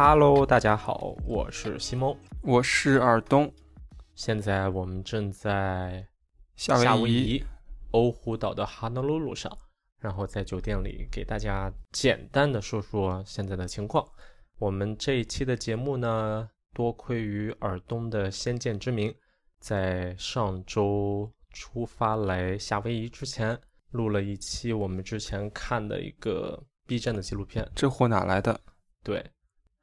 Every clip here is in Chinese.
Hello，大家好，我是西蒙，我是尔东。现在我们正在夏威夷欧胡岛的哈纳鲁鲁上，然后在酒店里给大家简单的说说现在的情况。我们这一期的节目呢，多亏于尔东的先见之明，在上周出发来夏威夷之前，录了一期我们之前看的一个 B 站的纪录片。这货哪来的？对，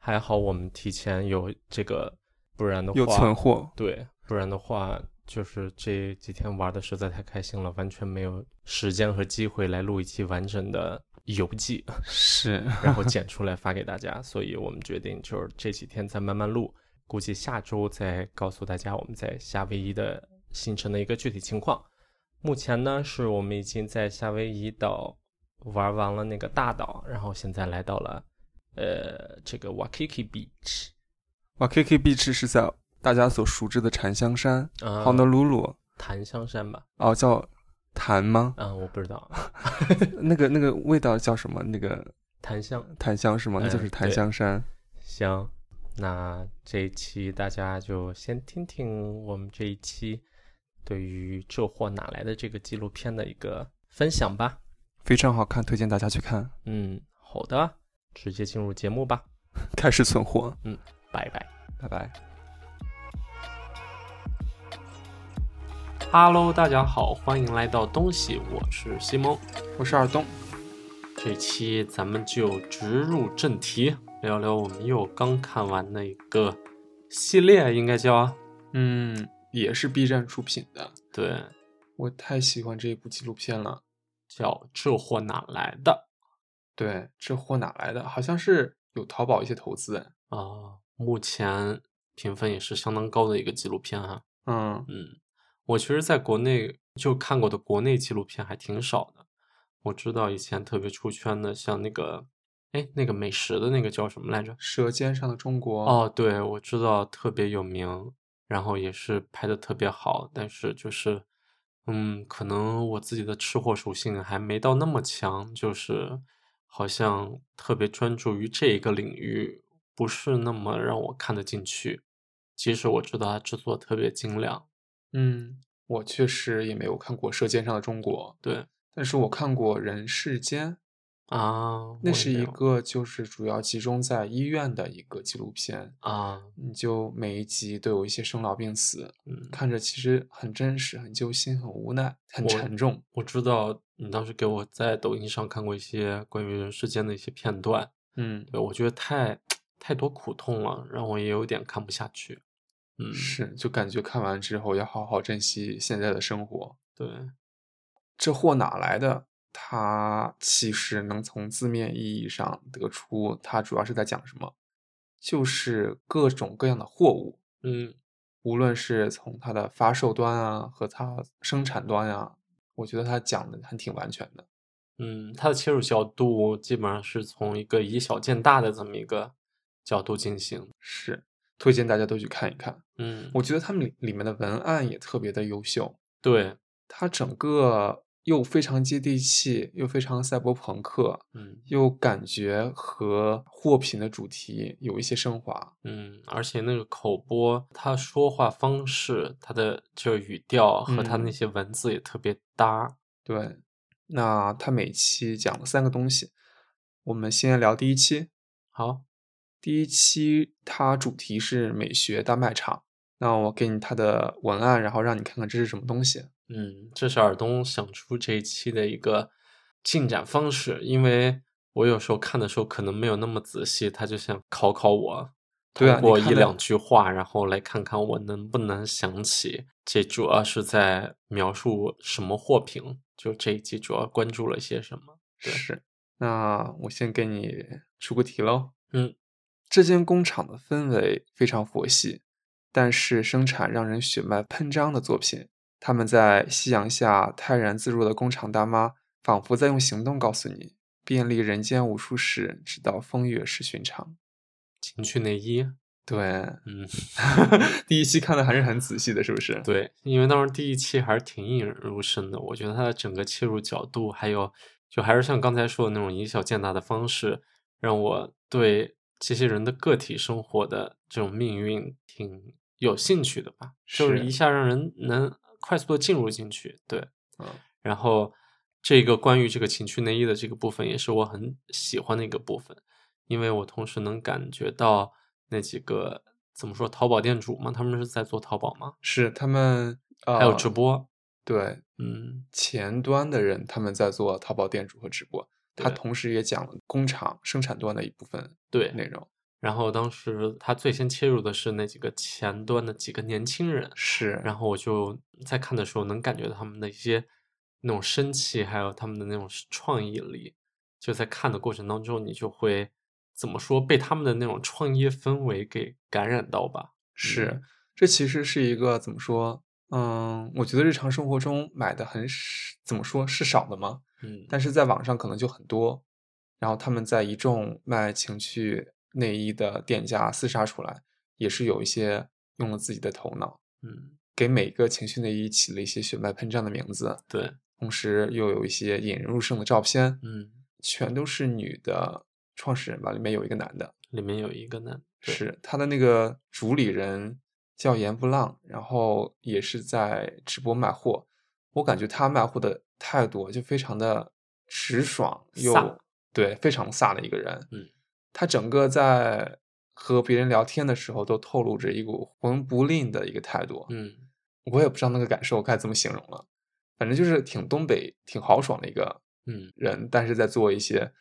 还好我们提前有这个，不然的话有存货。对，不然的话就是这几天玩的实在太开心了，完全没有时间和机会来录一期完整的游记，是，然后剪出来发给大家。所以我们决定就是这几天再慢慢录，估计下周再告诉大家我们在夏威夷的行程的一个具体情况。目前呢，是我们已经在夏威夷岛玩完了那个大岛，然后现在来到了呃这个 Waikiki Beach。Waikiki Beach 是在大家所熟知的檀香山啊 Honolulu 檀香山吧？哦，叫檀吗？啊，我不知道，那个那个味道叫什么？那个檀香。檀香是吗？那就是嗯檀香山。行，那这一期大家就先听听我们这一期对于《这货哪来的》这个纪录片的一个分享吧。非常好看，推荐大家去看。嗯，好的，直接进入节目吧，开始存货，拜拜。拜拜。Hello，大家好，欢迎来到东西，我是西蒙。我是二东。这期咱们就直入正题，聊聊我们又刚看完的一个系列，应该叫嗯，也是 B 站出品的。对，我太喜欢这一部纪录片了。叫《这货哪来的对，这货哪来的？好像是有淘宝一些投资。》啊？目前评分也是相当高的一个纪录片哈、嗯，嗯，我其实在国内就看过的国内纪录片还挺少的。我知道以前特别出圈的，像那个，哎，那个美食的那个叫什么来着？舌尖上的中国。哦，对，我知道特别有名，然后也是拍的特别好，但是就是，嗯，可能我自己的吃货属性还没到那么强，就是好像特别专注于这一个领域，不是那么让我看得进去。即使我知道它制作特别精良，嗯，我确实也没有看过《舌尖上的中国》，对但是我看过《人世间》，啊，那是一个就是主要集中在医院的一个纪录片，啊，你就每一集都有一些生老病死，嗯，看着其实很真实、很揪心、很无奈、很沉重。我知道你当时给我在抖音上看过一些关于人世间的一些片段。嗯，对，我觉得太太多苦痛了，让我也有点看不下去。嗯，是，就感觉看完之后要好好珍惜现在的生活。对，这货哪来的？它其实能从字面意义上得出，它主要是在讲什么，就是各种各样的货物，嗯无论是从它的发售端啊和它生产端啊，我觉得它讲的还挺完全的。嗯，它的切入角度基本上是从一个以小见大的这么一个角度进行。是，推荐大家都去看一看。嗯，我觉得他们里里面的文案也特别的优秀，对，它整个又非常接地气，又非常赛博朋克，嗯又感觉和货品的主题有一些升华。嗯，而且那个口播，他说话方式，他的就是语调和他那嗯些文字也特别搭。对，那他每期讲了三个东西，我们先聊第一期。好，第一期它主题是美学大卖场，那我给你它的文案，然后让你看看这是什么东西。嗯，这是尔东想出这一期的一个进展方式，因为我有时候看的时候可能没有那么仔细，他就想考考我，对啊通过一两句话，然后来看看我能不能想起。这主要是在描述什么货品，就这一期主要关注了些什么。对是，那我先给你出个题喽。嗯，这间工厂的氛围非常佛系，但是生产让人血脉喷张的作品。他们在夕阳下泰然自若的工厂大妈，仿佛在用行动告诉你：便利人间无数事，直到风月是寻常。情趣内衣，对，嗯，第一期看的还是很仔细的，是不是？对，因为当时第一期还是挺引人入胜的，我觉得它的整个切入角度，还有就还是像刚才说的那种以小见大的方式，让我对这些人的个体生活的这种命运挺有兴趣的吧，就是是一下让人能快速的进入进去，对，嗯然后这个关于这个情趣内衣的这个部分，也是我很喜欢的一个部分，因为我同时能感觉到那几个怎么说淘宝店主嘛，他们是在做淘宝吗？是他们呃还有直播，对嗯，前端的人他们在做淘宝店主和直播，他同时也讲了工厂生产端的一部分对。内容。然后当时他最先切入的是那几个前端的几个年轻人，是，然后我就在看的时候能感觉到他们的一些那种生气，还有他们的那种创意力。就在看的过程当中，你就会怎么说被他们的那种创业氛围给感染到吧？是嗯，这其实是一个怎么说？嗯，我觉得日常生活中买的很少，怎么说是少的吗？嗯，但是在网上可能就很多。然后他们在一众卖情趣内衣的店家厮杀出来，也是有一些用了自己的头脑，嗯，给每个情趣内衣起了一些血脉喷张的名字，对，同时又有一些引人入胜的照片，嗯，全都是女的创始人吧，里面有一个男的，里面有一个男，是他的那个主理人叫严不浪，然后也是在直播卖货。我感觉他卖货的态度就非常的直爽又对，非常飒的一个人。嗯，他整个在和别人聊天的时候都透露着一股魂不吝的一个态度。嗯，我也不知道那个感受该怎么形容了，反正就是挺东北、挺豪爽的一个嗯，人，但是在做一些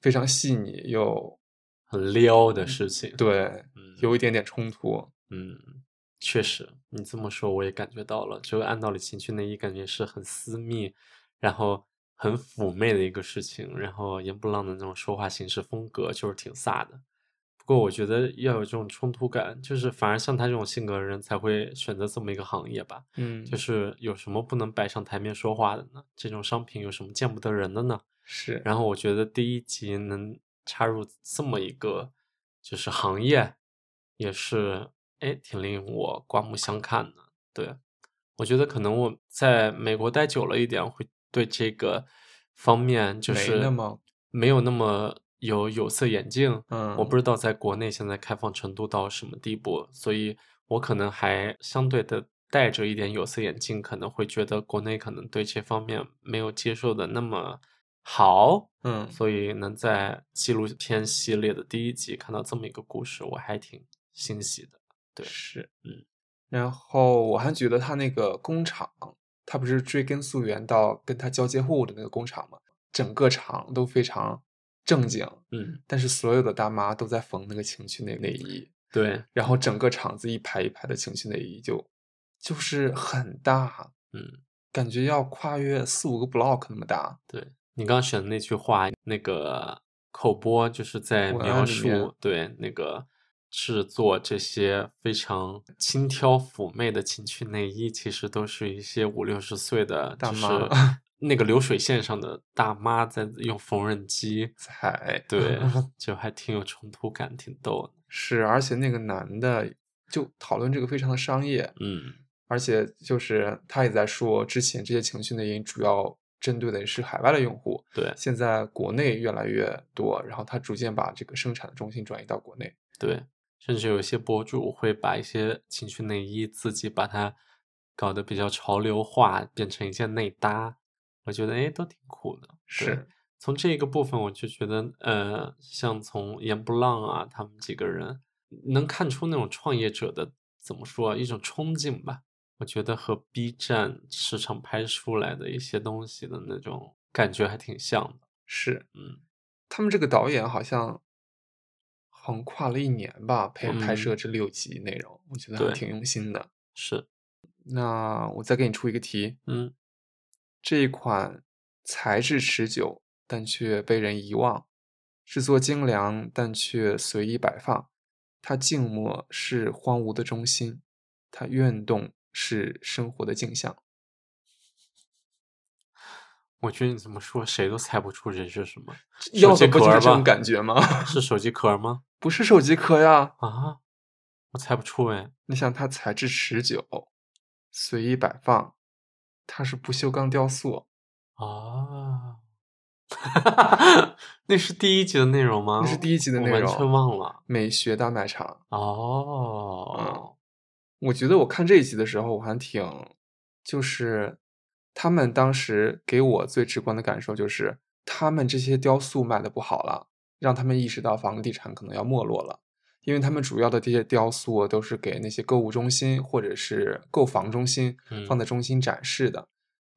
非常细腻又很撩的事情，，对嗯，有一点点冲突。嗯，确实，你这么说我也感觉到了。这个按道理情趣内衣感觉是很私密，然后很妩媚的一个事情。然后严不浪的那种说话形式风格就是挺飒的。不过我觉得要有这种冲突感，就是反而像他这种性格的人才会选择这么一个行业吧。嗯，就是有什么不能摆上台面说话的呢？这种商品有什么见不得人的呢？是，然后我觉得第一集能插入这么一个就是行业，也是哎挺令我刮目相看的。对，我觉得可能我在美国待久了一点，会对这个方面就没是那么没有那么有有色眼镜。嗯我不知道在国内现在开放程度到什么地步，所以我可能还相对的戴着一点有色眼镜，可能会觉得国内可能对这方面没有接受的那么好。嗯，所以能在纪录片系列的第一集看到这么一个故事，我还挺欣喜的。对是，嗯。然后我还觉得他那个工厂，他不是追根溯源到跟他交接货物的那个工厂嘛，整个厂都非常正经，嗯，但是所有的大妈都在缝那个情趣内内衣，对，然后整个厂子一排一排的情趣内衣就就是很大，嗯，感觉要跨越四五个 block 那么大。对你刚刚选的那句话，那个口播就是在描述对那个制作这些非常轻佻妩媚的情趣内衣，其实都是一些五六十岁的，就是大妈 那个流水线上的大妈在用缝纫机，裁 对，就还挺有冲突感，挺逗的。是，而且那个男的就讨论这个非常的商业，嗯，而且就是他也在说，之前这些情趣内衣主要针对的是海外的用户，对现在国内越来越多，然后他逐渐把这个生产的中心转移到国内。对，甚至有一些博主会把一些情趣内衣自己把它搞得比较潮流化，变成一件内搭，我觉得哎都挺酷的。是，从这个部分我就觉得，呃，像从严不浪啊他们几个人能看出那种创业者的怎么说啊一种冲劲吧。我觉得和 B 站市场拍出来的一些东西的那种感觉还挺像的。是，嗯，他们这个导演好像横跨了一年吧，拍拍摄嗯这六集内容，我觉得还挺用心的。是，那我再给你出一个题，嗯这一款材质持久，但却被人遗忘；制作精良，但却随意摆放。它静默是荒芜的中心，它运动是生活的镜像。我觉得你怎么说，谁都猜不出这是什么。要的不就是这种感觉吗？是手机壳吗？不是手机壳呀。啊，我猜不出哎。你想，它材质持久，随意摆放，它是不锈钢雕塑。啊，那是第一集的内容吗？那是第一集的内容，完全忘了。美学大卖场。哦，我觉得我看这一集的时候，我还挺，就是他们当时给我最直观的感受就是，他们这些雕塑卖的不好了，让他们意识到房地产可能要没落了，因为他们主要的这些雕塑都是给那些购物中心或者是购房中心放在中心展示的。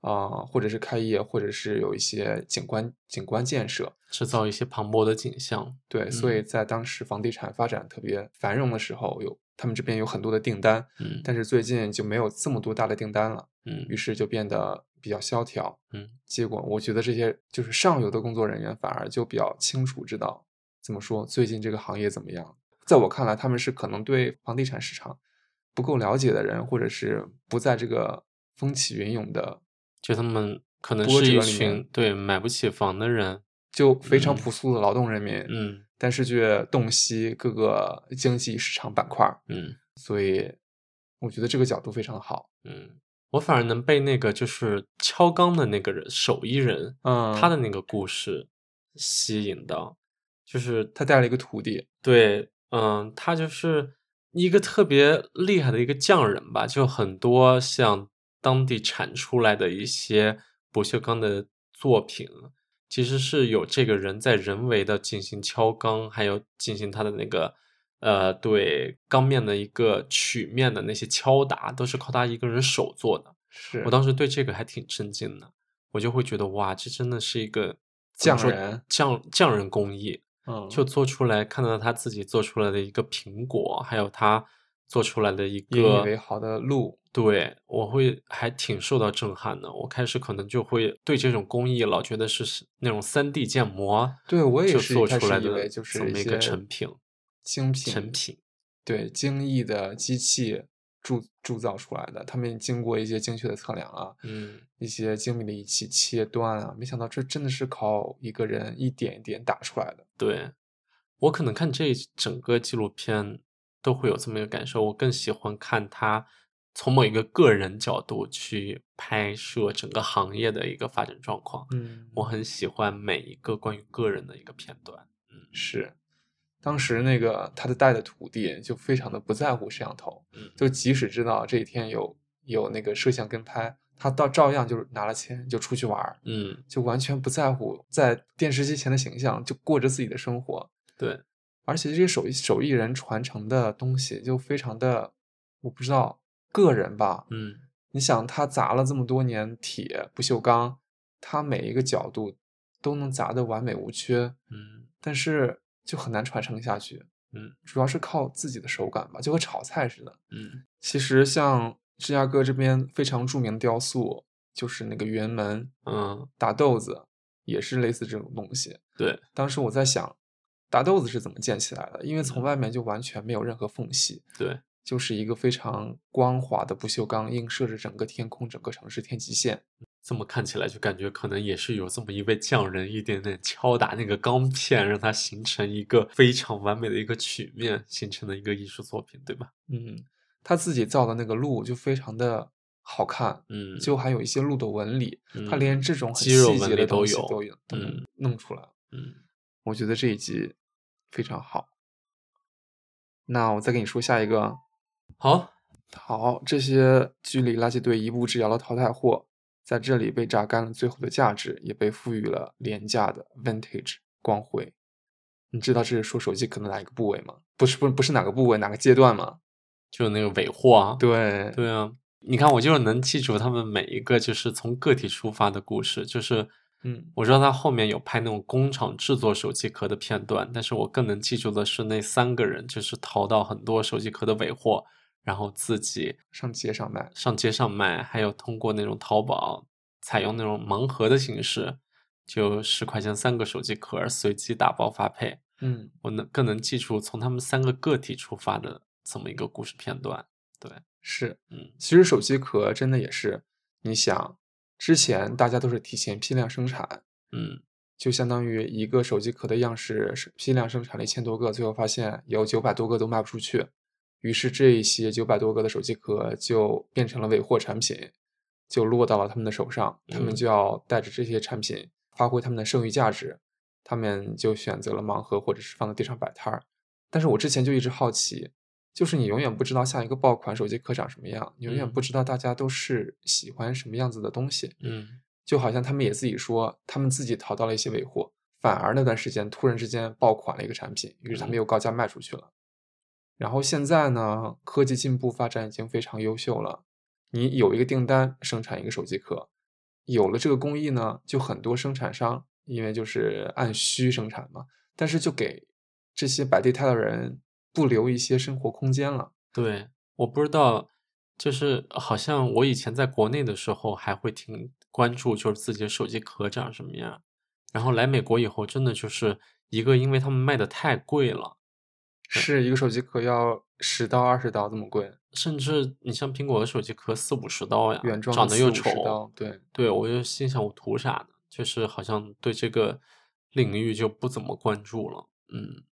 啊，或者是开业，或者是有一些景观景观建设，制造一些磅礴的景象。对，所以在当时房地产发展特别繁荣的时候，有他们这边有很多的订单。嗯，但是最近就没有这么多大的订单了。嗯，于是就变得比较萧条。嗯，结果我觉得这些就是上游的工作人员反而就比较清楚知道怎么说最近这个行业怎么样。在我看来，他们是可能对房地产市场不够了解的人，或者是不在这个风起云涌的。就他们可能是一群对买不起房的人，就非常朴素的劳动人民，嗯，但是却洞悉各个经济市场板块，嗯，所以我觉得这个角度非常好，嗯，我反而能被那个就是敲钢的那个人手艺人，嗯，他的那个故事吸引到，就是他带了一个徒弟，对，嗯，他就是一个特别厉害的一个匠人吧，就很多像。当地产出来的一些不锈钢的作品，其实是有这个人在人为的进行敲钢，还有进行他的那个呃对钢面的一个曲面的那些敲打，都是靠他一个人手做的。是我当时对这个还挺震惊的，我就会觉得哇，这真的是一个匠人匠匠人工艺，嗯，就做出来看到他自己做出来的一个苹果，还有他做出来的一个引以为豪的鹿。对，我会还挺受到震撼的。我开始可能就会对这种工艺老觉得是那种三 D 建模，对我也是做出来的，就是这么一个成品，精品成品。对，精益的机器铸铸造出来的，他们经过一些精确的测量啊，嗯，一些精密的仪器切断啊，没想到这真的是靠一个人一点一点打出来的。对，我可能看这整个纪录片都会有这么一个感受，我更喜欢看他。从某一个个人角度去拍摄整个行业的一个发展状况，嗯，我很喜欢每一个关于个人的一个片段，嗯，是，当时那个他的带的徒弟就非常的不在乎摄像头，嗯，就即使知道这一天有有那个摄像跟拍，他到照样就是拿了钱就出去玩，嗯，就完全不在乎在电视机前的形象，就过着自己的生活，对，而且这些手艺手艺人传承的东西就非常的，我不知道。个人吧，嗯，你想他砸了这么多年铁不锈钢，他每一个角度都能砸得完美无缺，嗯，但是就很难传承下去，嗯，主要是靠自己的手感吧，就和炒菜似的，嗯，其实像芝加哥这边非常著名的雕塑，就是那个圆门，嗯，打豆子也是类似这种东西，对，当时我在想，打豆子是怎么建起来的？因为从外面就完全没有任何缝隙，对。就是一个非常光滑的不锈钢映射着整个天空、整个城市天际线。这么看起来，就感觉可能也是有这么一位匠人，一点点敲打那个钢片，让它形成一个非常完美的一个曲面，形成的一个艺术作品，对吧？嗯，他自己造的那个鹿就非常的好看，嗯，就还有一些鹿的纹理，他连这种很肌肉细节的都有都有，嗯弄出来。嗯，我觉得这一集非常好。那我再给你说下一个。好好，这些距离垃圾堆一步之遥的淘汰货，在这里被榨干了，最后的价值也被赋予了廉价的 vintage 光辉。你知道这是说手机壳的哪一个部位吗？不是，不，不是哪个部位，哪个阶段吗？就是那个尾货啊。对，对啊。你看，我就是能记住他们每一个，就是从个体出发的故事。就是，嗯，我知道他后面有拍那种工厂制作手机壳的片段，但是我更能记住的是那三个人，就是淘到很多手机壳的尾货。然后自己上街上卖，上街上卖，还有通过那种淘宝采用那种盲盒的形式，就十块钱三个手机壳，随机打包发配。嗯，我能更能记住从他们三个个体出发的这么一个故事片段。对，是，嗯，其实手机壳真的也是，你想，之前大家都是提前批量生产，嗯，就相当于一个手机壳的样式是批量生产了一千多个，最后发现有九百多个都卖不出去。于是这一些九百多个的手机壳就变成了尾货产品，就落到了他们的手上。他们就要带着这些产品发挥他们的剩余价值，他们就选择了盲盒或者是放在地上摆摊儿。但是我之前就一直好奇，就是你永远不知道下一个爆款手机壳长什么样，你永远嗯不知道大家都是喜欢什么样子的东西。嗯就好像他们也自己说，他们自己淘到了一些尾货，反而那段时间突然之间爆款了一个产品，于是他们嗯又高价卖出去了。然后现在呢，科技进步发展已经非常优秀了，你有一个订单生产一个手机壳，有了这个工艺呢，就很多生产商因为就是按需生产嘛，但是就给这些摆地摊的人不留一些生活空间了。对，我不知道，就是好像我以前在国内的时候还会挺关注，就是自己的手机壳长什么样。然后来美国以后，真的就是一个，因为他们卖的太贵了，是一个手机壳要十刀二十刀这么贵，甚至你像苹果的手机壳四五十刀呀，原装长得又四五十丑刀，，对。对我就心想我图啥呢？就是好像对这个领域就不怎么关注了。嗯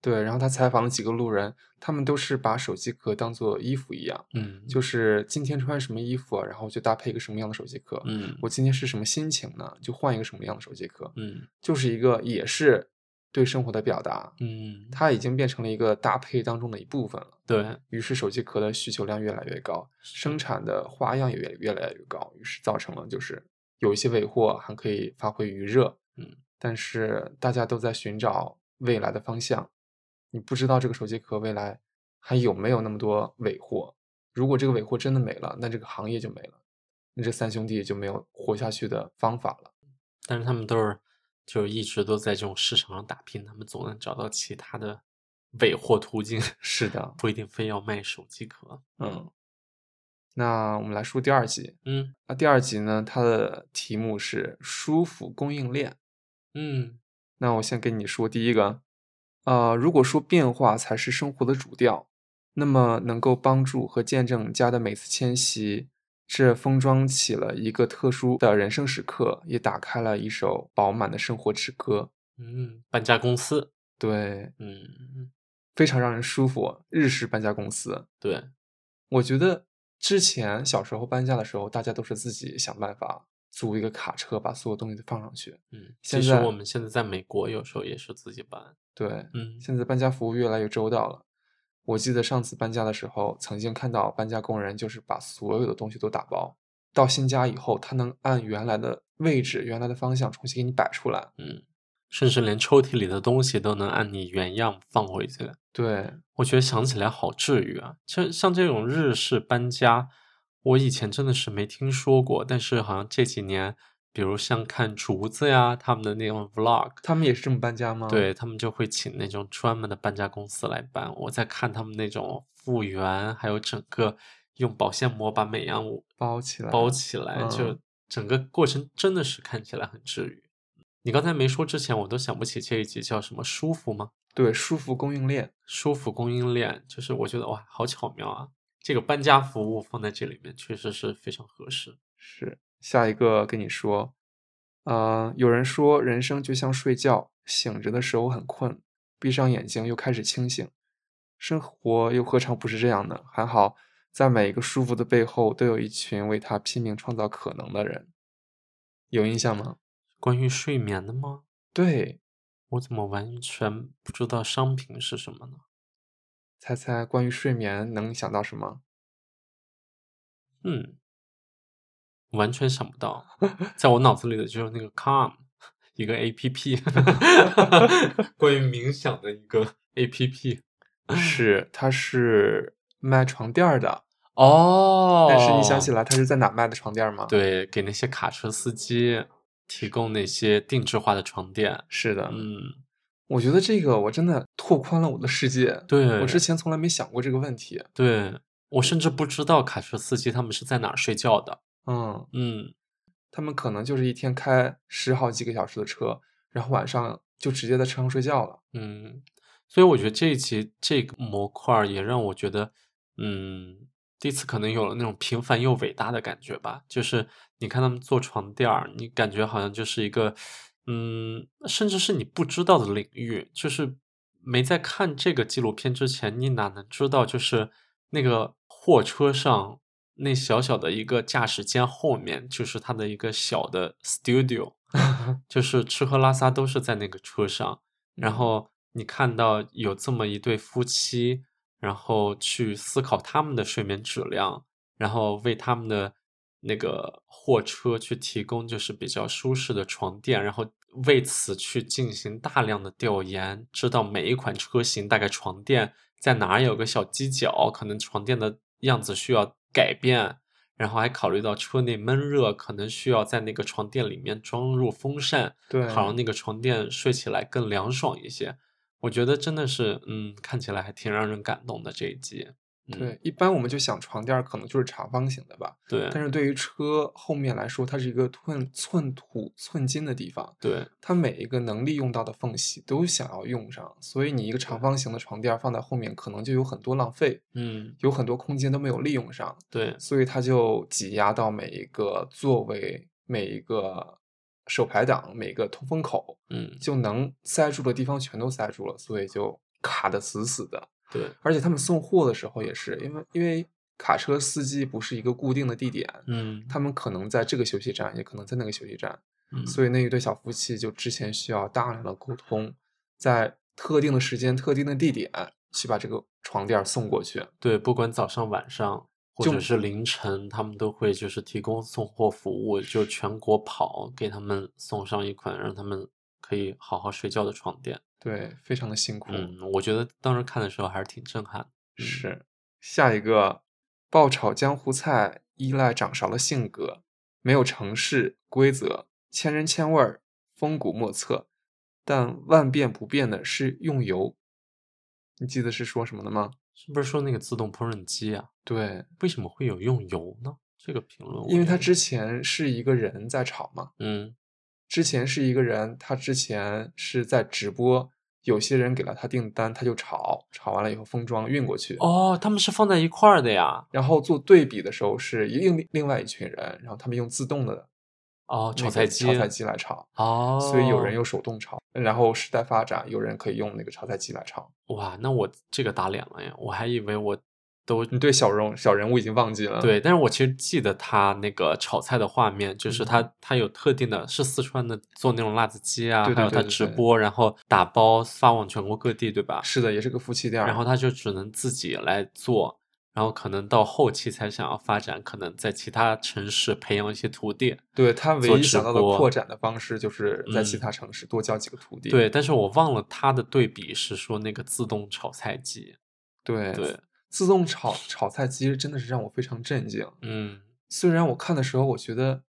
对，然后他采访了几个路人，他们都是把手机壳当做衣服一样，嗯，就是今天穿什么衣服啊，然后就搭配一个什么样的手机壳。嗯我今天是什么心情呢？就换一个什么样的手机壳，嗯就是一个也是对生活的表达，嗯，它已经变成了一个搭配当中的一部分了。对，于是手机壳的需求量越来越高，生产的花样也越越来越高，于是造成了就是有一些尾货还可以发挥余热，嗯，但是大家都在寻找未来的方向，你不知道这个手机壳未来还有没有那么多尾货。如果这个尾货真的没了，那这个行业就没了，那这三兄弟就没有活下去的方法了。但是他们都是就一直都在这种市场上打拼，他们总能找到其他的尾货途径，是的，不一定非要卖手机壳。嗯。那我们来说第二集。嗯那第二集呢，它的题目是舒服供应链。嗯那我先跟你说第一个，呃，如果说变化才是生活的主调，那么能够帮助和见证家的每次迁徙，这封装起了一个特殊的人生时刻，也打开了一首饱满的生活之歌。嗯，搬家公司，对，嗯非常让人舒服。日式搬家公司，对，我觉得之前小时候搬家的时候，大家都是自己想办法租一个卡车，把所有东西都放上去。嗯，其实我们现在在美国有时候也是自己搬，对，嗯现在搬家服务越来越周到了。我记得上次搬家的时候，曾经看到搬家工人就是把所有的东西都打包，到新家以后，他能按原来的位置、原来的方向重新给你摆出来。嗯，甚至连抽屉里的东西都能按你原样放回去。对，我觉得想起来好治愈啊！像像这种日式搬家，我以前真的是没听说过，但是好像这几年，比如像看竹子呀他们的那种 vlog，他们也是这么搬家吗？对他们就会请那种专门的搬家公司来搬。我在看他们那种复原，还有整个用保鲜膜把每样物包起来，包起来，就嗯整个过程真的是看起来很治愈。你刚才没说之前，我都想不起这一集叫什么舒服吗？对，舒服供应链。舒服供应链，就是我觉得哇，好巧妙啊！这个搬家服务放在这里面确实是非常合适。是下一个跟你说，呃，有人说人生就像睡觉，醒着的时候很困，闭上眼睛又开始清醒。生活又何尝不是这样呢？还好，在每一个舒服的背后，都有一群为他拼命创造可能的人。有印象吗？关于睡眠的吗？对，我怎么完全不知道商品是什么呢？猜猜关于睡眠能想到什么？嗯，完全想不到，在我脑子里的就是那个 Calm，一个 A P P，关于冥想的一个 A P P。是，它是卖床垫儿的。哦但是你想起来，它是在哪卖的床垫儿吗？，对，给那些卡车司机提供那些定制化的床垫。是的。嗯，我觉得这个我真的拓宽了我的世界。对我之前从来没想过这个问题。对，我甚至不知道卡车司机他们是在哪儿睡觉的。嗯，嗯，他们可能就是一天开十好几个小时的车，然后晚上就直接在车上睡觉了。嗯，所以我觉得这一集这个模块也让我觉得，嗯，第一次可能有了那种平凡又伟大的感觉吧。就是你看他们做床垫儿，你感觉好像就是一个，嗯，甚至是你不知道的领域。就是没在看这个纪录片之前，你哪能知道，就是那个货车上那小小的一个驾驶间后面，就是他的一个小的 studio。就是吃喝拉撒都是在那个车上。然后你看到有这么一对夫妻，然后去思考他们的睡眠质量，然后为他们的那个货车去提供就是比较舒适的床垫，然后为此去进行大量的调研，知道每一款车型大概床垫在哪儿有个小犄角，可能床垫的样子需要改变，然后还考虑到车内闷热，可能需要在那个床垫里面装入风扇，对，好让那个床垫睡起来更凉爽一些。我觉得真的是，嗯，看起来还挺让人感动的这一集。对，一般我们就想床垫可能就是长方形的吧。对，但是对于车后面来说，它是一个寸寸土寸金的地方。对，它每一个能利用到的缝隙都想要用上，所以你一个长方形的床垫放在后面，可能就有很多浪费。嗯，有很多空间都没有利用上。对，所以它就挤压到每一个座位、每一个手排档、每个通风口，嗯，就能塞住的地方全都塞住了，所以就卡的死死的。对，而且他们送货的时候也是，因为因为卡车司机不是一个固定的地点，嗯，他们可能在这个休息站，也可能在那个休息站，嗯所以那一对小夫妻就之前需要大量的沟通，在特定的时间、特定的地点去把这个床垫送过去。对，不管早上、晚上或者是凌晨，他们都会就是提供送货服务，就全国跑给他们送上一款让他们可以好好睡觉的床垫。对，非常的辛苦。嗯，我觉得当时看的时候还是挺震撼。嗯是下一个爆炒江湖菜，依赖掌勺的性格，没有城市规则，千人千味儿，风骨莫测，但万变不变的是用油。你记得是说什么的吗？是不是说那个自动烹饪机啊？对，为什么会有用油呢？这个评论因为他之前是一个人在炒嘛，嗯之前是一个人，他之前是在直播，有些人给了他订单，他就炒，炒完了以后封装运过去。哦，他们是放在一块儿的呀。然后做对比的时候是另另外一群人，然后他们用自动的哦，炒菜机，炒菜机来炒，哦，所以有人用手动炒，然后时代发展，有人可以用那个炒菜机来炒。哇，那我这个打脸了呀！我还以为我都你对小人小人物已经忘记了，对，但是我其实记得他那个炒菜的画面，就是他、他有特定的，是四川的做那种辣子鸡啊，对对还有他直播，然后打包发往全国各地，对吧？是的，也是个夫妻店。然后他就只能自己来做，然后可能到后期才想要发展，可能在其他城市培养一些徒弟。对他唯一想到的扩展的方式，就是在其嗯他城市多教几个徒弟。对，但是我忘了他的对比是说那个自动炒菜机。对对，自动炒炒菜机真的是让我非常震惊。嗯虽然我看的时候，我觉得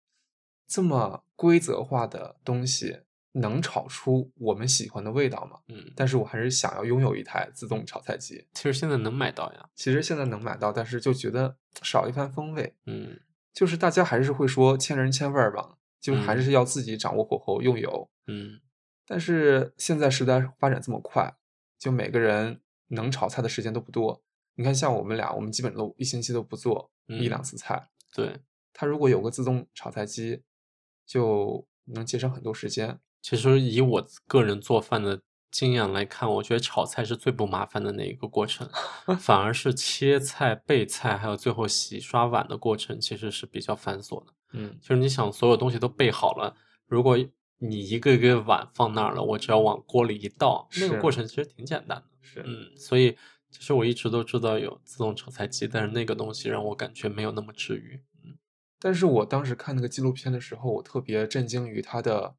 这么规则化的东西能炒出我们喜欢的味道吗？嗯，但是我还是想要拥有一台自动炒菜机。其实现在能买到呀。其实现在能买到，但是就觉得少一番风味。嗯就是大家还是会说千人千味儿吧，就是还嗯是要自己掌握火候、用油。嗯但是现在时代发展这么快，就每个人能炒菜的时间都不多。你看，像我们俩，我们基本都一星期都不做一嗯两次菜。对，它如果有个自动炒菜机，就能节省很多时间。其实以我个人做饭的经验来看，我觉得炒菜是最不麻烦的那一个过程，反而是切菜、备菜，还有最后洗刷碗的过程，其实是比较繁琐的。嗯，就是你想所有东西都备好了，如果你一个一个碗放那儿了，我只要往锅里一倒，那个过程其实挺简单的。是，嗯，所以其实我一直都知道有自动炒菜机，但是那个东西让我感觉没有那么治愈。嗯但是我当时看那个纪录片的时候，我特别震惊于它的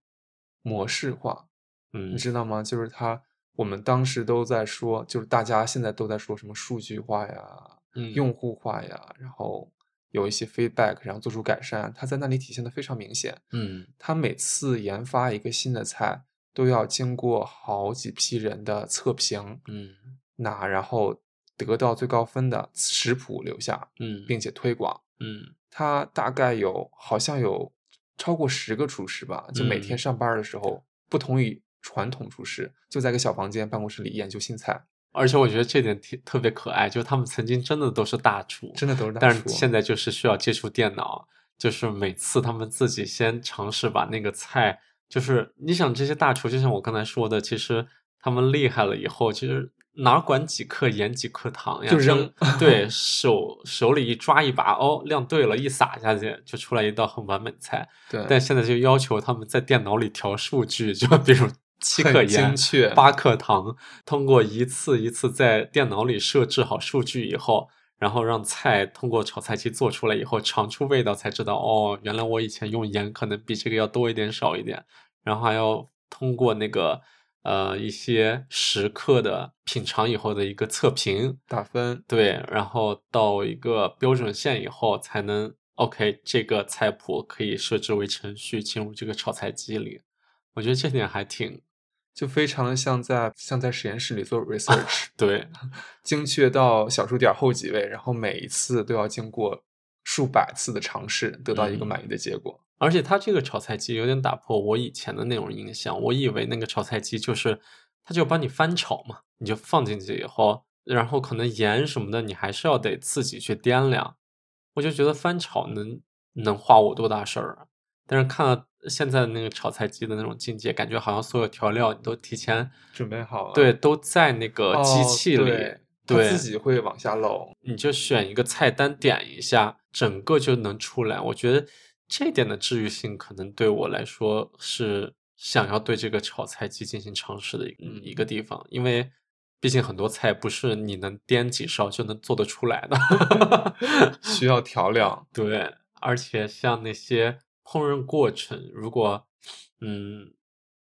模式化。嗯你知道吗？就是它，我们当时都在说，就是大家现在都在说什么数据化呀、嗯用户化呀，然后有一些 feedback，然后做出改善，它在那里体现的非常明显。嗯它每次研发一个新的菜，都要经过好几批人的测评，嗯那然后得到最高分的食谱留下，嗯并且推广。嗯他大概有好像有超过十个厨师吧，就每天嗯上班的时候，不同于传统厨师，就在一个小房间办公室里研究新菜，而且我觉得这点挺特别可爱，就是他们曾经真的都是大厨，真的都是大厨但是。现在就是需要接触电脑，就是每次他们自己先尝试把那个菜，就是你想这些大厨，就像我刚才说的，其实他们厉害了以后，其实哪管几克盐几克糖呀，就扔 对手手里一抓一把，哦，量对了，一撒下去就出来一道很完美的菜。对，但现在就要求他们在电脑里调数据，就比如七克盐。八克糖，通过一次一次在电脑里设置好数据以后，然后让菜通过炒菜机做出来以后，尝出味道才知道，哦，原来我以前用盐可能比这个要多一点少一点，然后还要通过那个呃一些时刻的品尝以后的一个测评，打分，对，然后到一个标准线以后才能 OK，这个菜谱可以设置为程序进入这个炒菜机里。我觉得这点还挺就非常的像在像在实验室里做 research，对，精确到小数点后几位，然后每一次都要经过数百次的尝试，得到一个嗯满意的结果。而且它这个炒菜机有点打破我以前的那种印象，我以为那个炒菜机就是它就帮你翻炒嘛，你就放进去以后，然后可能盐什么的你还是要得自己去掂量。我就觉得翻炒能能花我多大事儿啊？但是看了现在的那个炒菜机的那种境界，感觉好像所有调料你都提前准备好了，对，都在那个机哦器里，对自己会往下漏。你就选一个菜单点一下，整个就能出来。我觉得这点的治愈性，可能对我来说是想要对这个炒菜机进行尝试的一一个地方，因为毕竟很多菜不是你能颠几勺就能做得出来的。需要调料。对，而且像那些烹饪过程，如果嗯，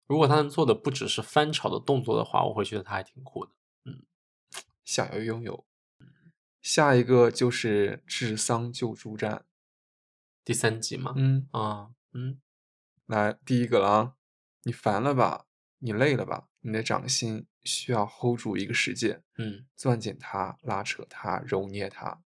如果他能做的不只是翻炒的动作的话，我会觉得他还挺酷的。嗯想要拥有。下一个就是治丧救助站。第三集嘛，嗯，啊，嗯，来第一个了啊，你烦了吧？你累了吧？你的掌心需要 hold 住一个世界，嗯攥紧它，拉扯它，揉捏它。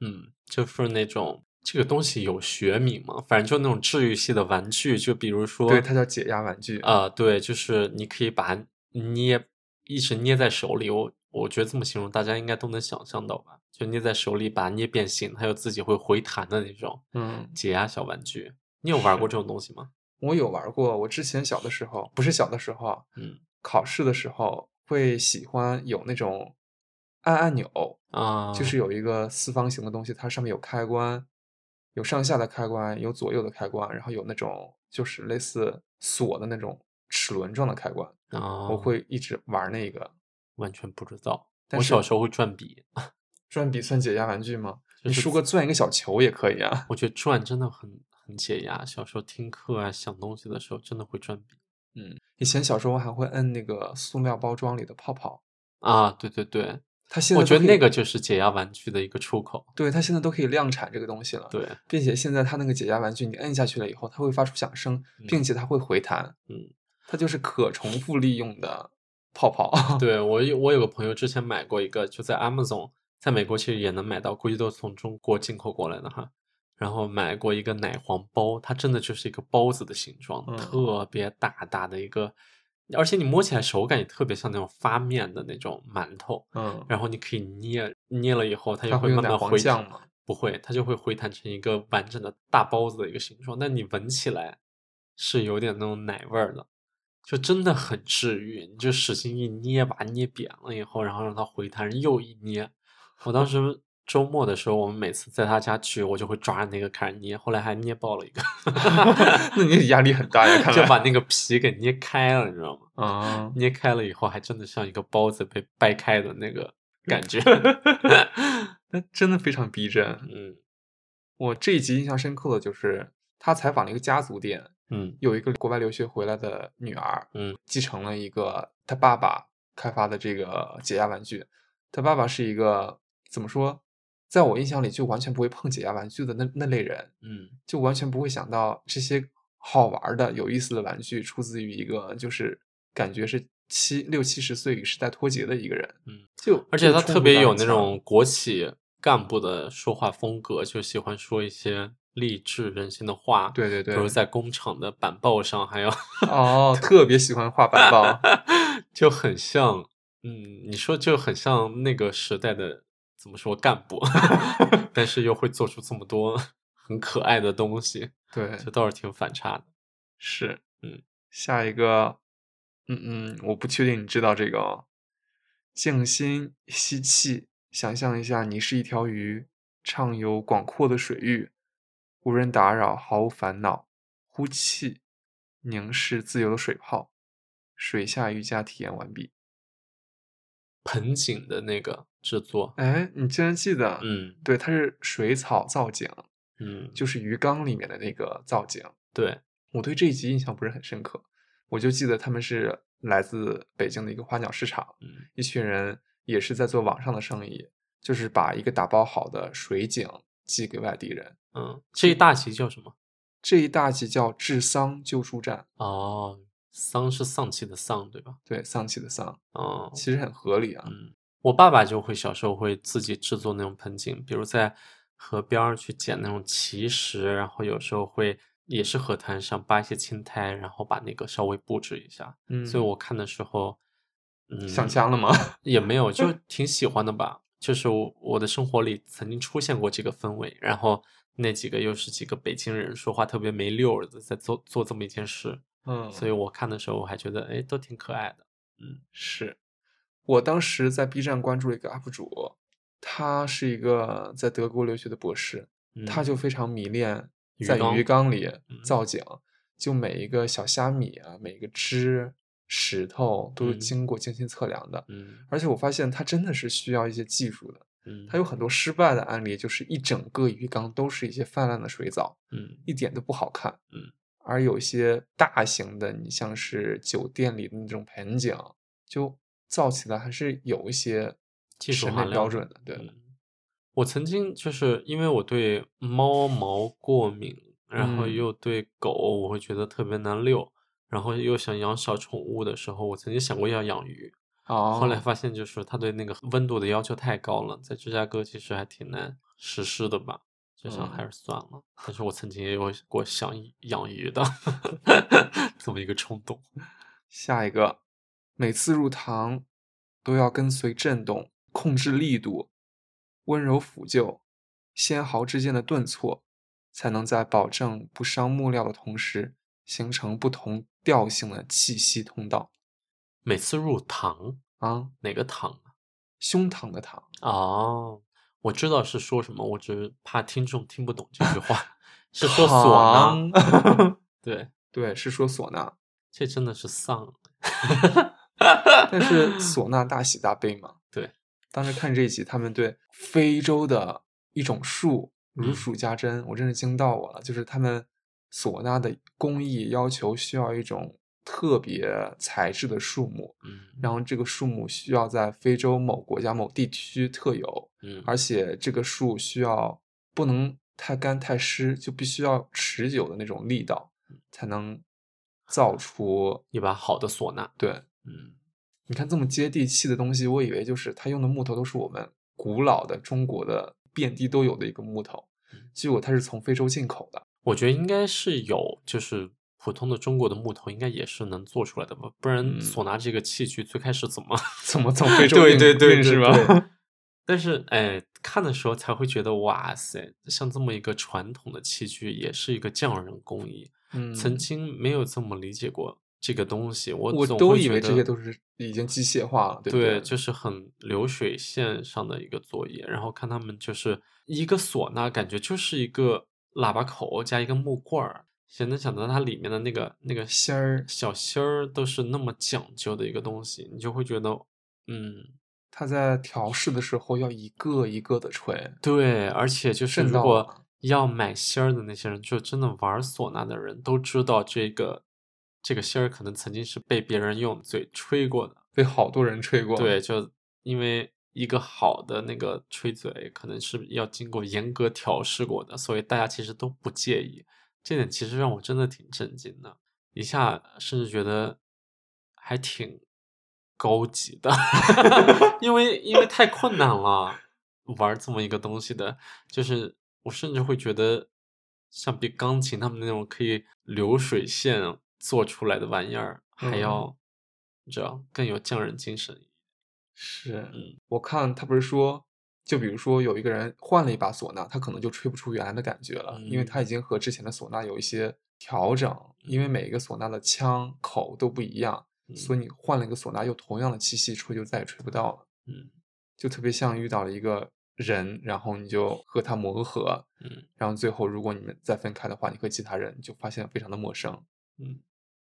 嗯，就是那种这个东西有学名吗，反正就那种治愈系的玩具，就比如说，对，它叫解压玩具。啊、对，就是你可以把它捏，一直捏在手里。我我觉得这么形容，大家应该都能想象到吧？就捏在手里，把它捏变形，它又自己会回弹的那种嗯，解压小玩具。你有玩过这种东西吗？我有玩过。我之前小的时候，不是小的时候啊，嗯考试的时候会喜欢有那种按按钮，啊，就是有一个四方形的东西，它上面有开关，有上下的开关，有左右的开关，然后有那种就是类似锁的那种齿轮状的开关。啊，我会一直玩那个。完全不知道。但我小时候会转笔，转笔算解压玩具吗？你就是输个钻一个小球也可以啊。我觉得转真的很很解压。小时候听课啊、想东西的时候，真的会转笔。嗯，以前小时候还会摁那个塑料包装里的泡泡，啊，对对对，它现在我觉得那个就是解压玩具的一个出口。对它现在都可以量产这个东西了。，对，并且现在它那个解压玩具，你摁下去了以后，它会发出响声，并且它会回弹。嗯，它就是可重复利用的泡泡。对 我有我有个朋友之前买过一个，就在 Amazon，在美国其实也能买到，估计都是从中国进口过来的哈。然后买过一个奶黄包，它真的就是一个包子的形状，嗯特别大大的一个，而且你摸起来手感也特别像那种发面的那种馒头。嗯，然后你可以捏捏了以后，它就会慢慢回弹？不会，它就会回弹成一个完整的大包子的一个形状。但你闻起来是有点那种奶味儿的，就真的很治愈。你就使劲一捏，把它捏扁了以后，然后让它回弹，又一捏。我当时周末的时候，我们每次在他家去，我就会抓着那个开始捏，后来还捏爆了一个 那你压力很大呀，看。就把那个皮给捏开了，你知道吗？啊，捏开了以后，还真的像一个包子被掰开的那个感觉。那真的非常逼真。嗯我这一集印象深刻的就是他采访了一个家族店，嗯有一个国外留学回来的女儿，嗯，继承了一个他爸爸开发的这个解压玩具。他爸爸是一个怎么说，在我印象里就完全不会碰解压玩具的那那类人，嗯就完全不会想到这些好玩的、有意思的玩具出自于一个就是感觉是七六七十岁与时代脱节的一个人。嗯，就而且他特别有那种国企干部的说话风格，就喜欢说一些励志人心的话。对对对比如在工厂的板报上，还有哦，特别喜欢画板报。就很像，嗯，你说就很像那个时代的怎么说干部，但是又会做出这么多很可爱的东西，对，这倒是挺反差的。是，嗯，下一个，嗯嗯，我不确定你知道这个哦，静心吸气，想象一下你是一条鱼，畅游广阔的水域，无人打扰，毫无烦恼。呼气，凝视自由的水泡。水下瑜伽体验完毕。盆景的那个制作，哎，你竟然记得？嗯对，它是水草造景，嗯，就是鱼缸里面的那个造景。对，我对这一集印象不是很深刻，我就记得他们是来自北京的一个花鸟市场，嗯一群人也是在做网上的生意，就是把一个打包好的水景寄给外地人。嗯，这一大集叫什么？这一大集叫“治丧救助站哦，丧是丧气的丧，对吧”，？对，丧气的丧，哦，其实很合理啊。嗯，我爸爸就会小时候会自己制作那种盆景，比如在河边儿去捡那种奇石，然后有时候会也是河滩上扒一些青苔，然后把那个稍微布置一下。嗯，所以我看的时候，嗯，想家了吗？也没有，就 挺喜欢的吧。就是我我的生活里曾经出现过这个氛围，然后那几个又是几个北京人，说话特别没溜儿的，在做做这么一件事，嗯，所以我看的时候我还觉得，哎，都挺可爱的。嗯是我当时在 B 站关注了一个 UP 主，他是一个在德国留学的博士，他嗯。就非常迷恋在鱼。缸里嗯。造景，就每一个小虾米啊，每个枝、石头都是嗯。经过精心测量的。嗯。而且我发现他真的是需要一些技术的，嗯，他有很多失败的案例，就是一整个鱼缸都是一些泛滥的水藻，嗯。一点都不好看。嗯，而有一些大型的，你像是酒店里的那种盆景，就造起来还是有一些技术审含量标准的。对，嗯我曾经就是因为我对猫毛过敏，然后嗯又对狗，我会觉得特别难遛，然后又想养小宠物的时候，我曾经想过要养鱼，哦，后来发现就是它对那个温度的要求太高了，在芝加哥其实还挺难实施的吧，就想还嗯是算了。但是我曾经也有过想养鱼的 这么一个冲动。下一个，每次入堂都要跟随震动，控制力度，温柔抚就，纤毫之间的顿挫，才能在保证不伤木料的同时，形成不同调性的气息通道。每次入堂，啊，哪个堂啊？胸膛的膛，哦，我知道是说什么，我只是怕听众听不懂这句话，是说唢呐。呐。对，对，是说唢呐，这真的是丧。但是唢呐大喜大悲嘛。对，当时看这一集，他们对非洲的一种树如嗯数家珍，我真是惊到我了。就是他们唢呐的工艺要求需要一种特别材质的树木，嗯然后这个树木需要在非洲某国家某地区特有，嗯而且这个树需要不能太干太湿，就必须要持久的那种力道，才能造出一把好的唢呐。对。嗯你看这么接地气的东西，我以为就是他用的木头都是我们古老的中国的遍地都有的一个木头嗯，结果它是从非洲进口的。我觉得应该是有，就是普通的中国的木头应该也是能做出来的吧，不然嗯唢呐这个器具最开始怎么 怎么从 非洲对对对是吧？但是哎，看的时候才会觉得哇塞，像这么一个传统的器具，也是一个匠人工艺。嗯，曾经没有这么理解过这个东西，我我都以为这些都是已经机械化了，对不对，对？就是很流水线上的一个作业，然后看他们就是一个唢呐，感觉就是一个喇叭口加一个木棍儿，谁能想到它里面的那个那个芯儿小芯儿都是那么讲究的一个东西，你就会觉得，嗯，它在调试的时候要一个一个的吹，对，而且就是如果要买芯儿的那些人，就真的玩唢呐的人都知道这个这个芯儿可能曾经是被别人用嘴吹过的。被好多人吹过。对，，就因为一个好的那个吹嘴，可能是要经过严格调试过的，所以大家其实都不介意。这点其实让我真的挺震惊的，一下甚至觉得还挺高级的，因为因为太困难了，玩这么一个东西的，就是我甚至会觉得，像比钢琴他们那种可以流水线做出来的玩意儿，还嗯要你知道更有匠人精神。是嗯我看他不是说，就比如说有一个人换了一把唢呐，他可能就吹不出原来的感觉了，因为嗯他已经和之前的唢呐有一些调整，因为每一个唢呐的腔口都不一样，所以你换了一个唢呐，用同样的气息吹，就再也吹不到了。嗯就特别像遇到了一个人，然后你就和他磨合，嗯然后最后如果你们再分开的话，你和其他人就发现非常的陌生。嗯。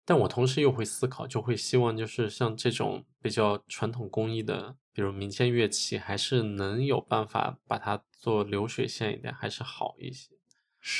但我同时又会思考，就会希望就是像这种比较传统工艺的，比如民间乐器，还是能有办法把它做流水线一点，还是好一些。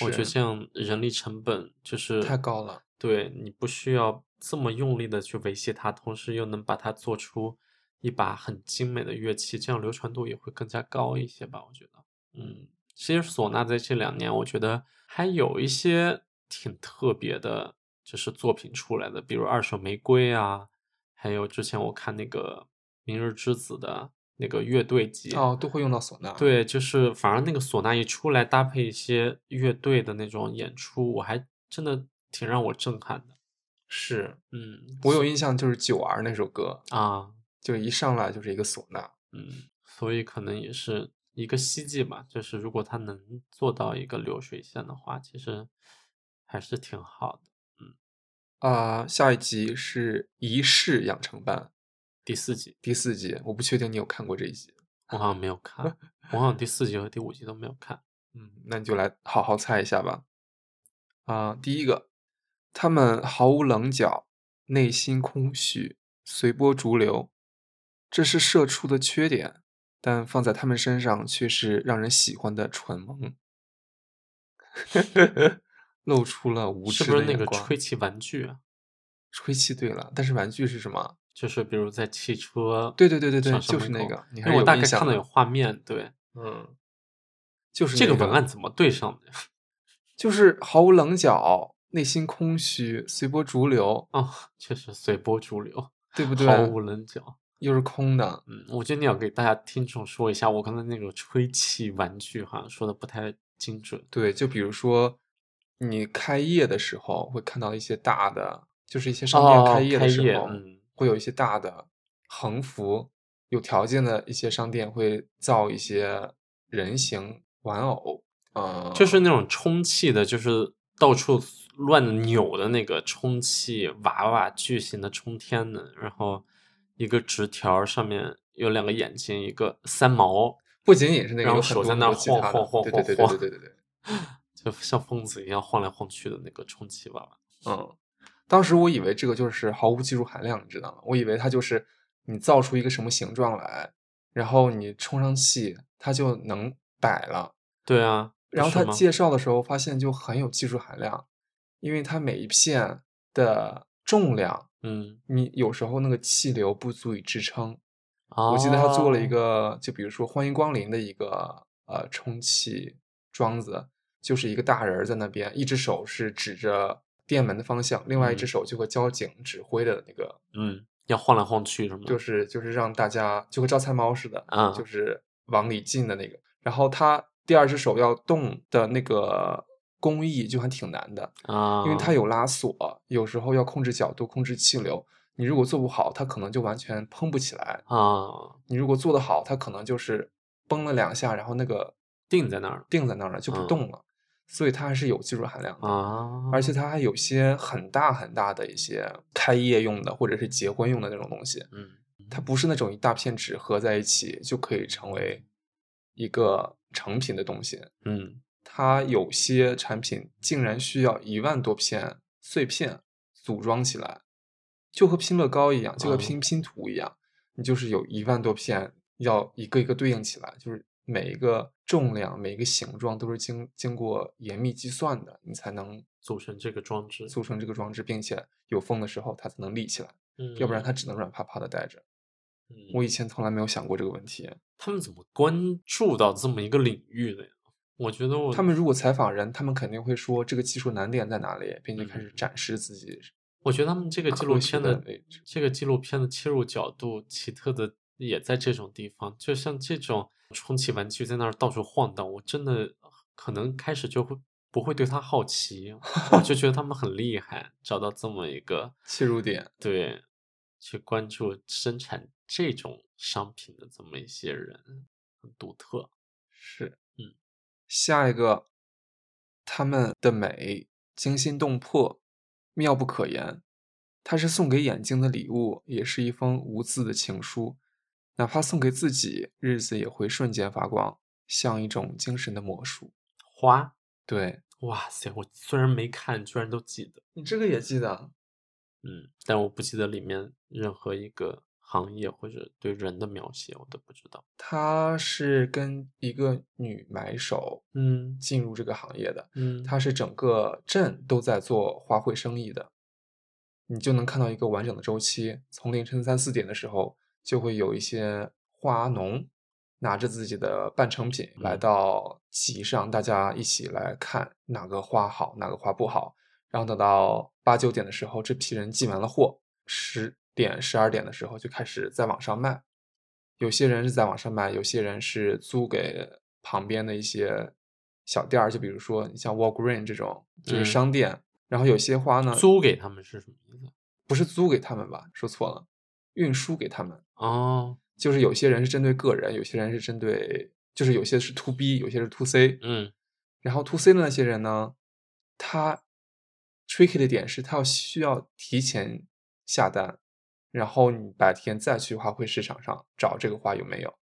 我觉得这样人力成本就是太高了。对你不需要这么用力的去维系它，同时又能把它做出一把很精美的乐器，这样流传度也会更加高一些吧？我觉得，嗯，其实唢呐在这两年，我觉得还有一些挺特别的，就是作品出来的，比如二手玫瑰啊，还有之前我看那个明日之子的那个乐队集，哦，都会用到唢呐。，对，就是反而那个唢呐一出来，搭配一些乐队的那种演出，我还真的挺让我震撼的。是嗯，我有印象，就是《九儿》那首歌，啊，就一上来就是一个唢呐。嗯，所以可能也是一个希冀吧。就是如果他能做到一个流水线的话，其实还是挺好的。啊、下一集是《一世养成班》第四集第四集，我不确定你有看过这一集。我好像没有看，我好像第四集和第五集都没有看。嗯，那你就来好好猜一下吧。啊、第一个，他们毫无棱角，内心空虚，随波逐流，这是社畜的缺点，但放在他们身上却是让人喜欢的蠢萌，露出了无知是不是那个。吹气玩具啊？吹气对了，但是玩具是什么？就是比如在汽车对对对对对就是那个你还是有因为我大概看到有画面，对，嗯，就是这个文案怎么对上的呀？就是毫无棱角，内心空虚，随波逐流，哦，确实随波逐流，对不对？毫无棱角。又是空的，嗯，我觉得你要给大家听众说一下，我刚才那个吹气玩具好像说的不太精准。对，就比如说你开业的时候会看到一些大的，就是一些商店哦开业的时候，会有一些大的横幅，有条件的一些商店会造一些人形玩偶，呃，就是那种充气的，就是到处乱扭的那个充气娃娃，巨型的冲天的，然后一个直条上面有两个眼睛，一个三毛，不仅仅是那个，手在那晃晃晃的对对对晃对对对对对。就像疯子一样晃来晃去的那个充气娃娃。嗯，当时我以为这个就是毫无技术含量，你知道吗？我以为它就是你造出一个什么形状来，然后你充上气，它就能摆了。对啊，然后他介绍的时候发现就很有技术含量，因为它每一片的重量，嗯，你有时候那个气流不足以支撑。我记得他做了一哦个，就比如说欢迎光临的一个呃充气桩子，就是一个大人儿在那边，一只手是指着店门的方向，另外一只嗯手就和交警指挥的那个，嗯，要晃来晃去是吗？就是就是让大家就和招财猫似的，啊就是往里进的那个。然后他第二只手要动的那个工艺就还挺难的，啊，因为它有拉锁，有时候要控制角度、控制气流。你如果做不好，它可能就完全蓬不起来。啊你如果做得好，它可能就是崩了两下，然后那个定在那儿定在那儿了就不嗯动了，所以它还是有技术含量的。啊，而且它还有些很大很大的一些开业用的或者是结婚用的那种东西，嗯它不是那种一大片纸合在一起就可以成为一个成品的东西。嗯它有些产品竟然需要一万多片碎片组装起来，就和拼乐高一样，就和哦拼拼图一样，你就是有一万多片要一个一个对应起来，就是每一个重量、每一个形状都是经经过严密计算的，你才能组成这个装置，组成这个装置，并且有风的时候它才能立起来，嗯，要不然它只能软趴趴的待着。嗯我以前从来没有想过这个问题。他们怎么关注到这么一个领域的呀？我觉得我他们如果采访人，他们肯定会说这个技术难点在哪里，并且开始嗯展示自己我觉得他们这个纪录片的的这个纪录片的切入角度奇特的也在这种地方，就像这种充气玩具在那儿到处晃荡，我真的可能开始就会不会对它好奇，我就觉得他们很厉害，找到这么一个 切入点。对去关注生产这种商品的这么一些人，很独特。是，嗯，下一个，他们的美惊心动魄，妙不可言。它是送给眼睛的礼物，也是一封无字的情书。哪怕送给自己，日子也会瞬间发光，像一种精神的魔术。花，对哇塞！我虽然没看，居然都记得。你这个也记得，嗯，但我不记得里面任何一个行业或者对人的描写，我都不知道。她是跟一个女买手嗯进入这个行业的，嗯，她是整个镇都在做花卉生意的，你就能看到一个完整的周期。从凌晨三四点的时候，就会有一些花农拿着自己的半成品来嗯到集上，大家一起来看哪个花好，哪个花不好。然后等到八九点的时候，这批人进完了货，十点、十二点的时候就开始在网上卖。有些人是在网上卖，有些人是租给旁边的一些小店儿，就比如说你像 Walgreen 这种，就是嗯商店。然后有些花呢，租给他们是什么意思？不是租给他们吧？说错了，运输给他们。哦，就是有些人是针对个人，有些人是针对，就是有些是 to B，有些是 to C。嗯然后 to C 的那些人呢，他 tricky 的点是他要需要提前下单，然后你白天再去花卉市场上找这个花有没有。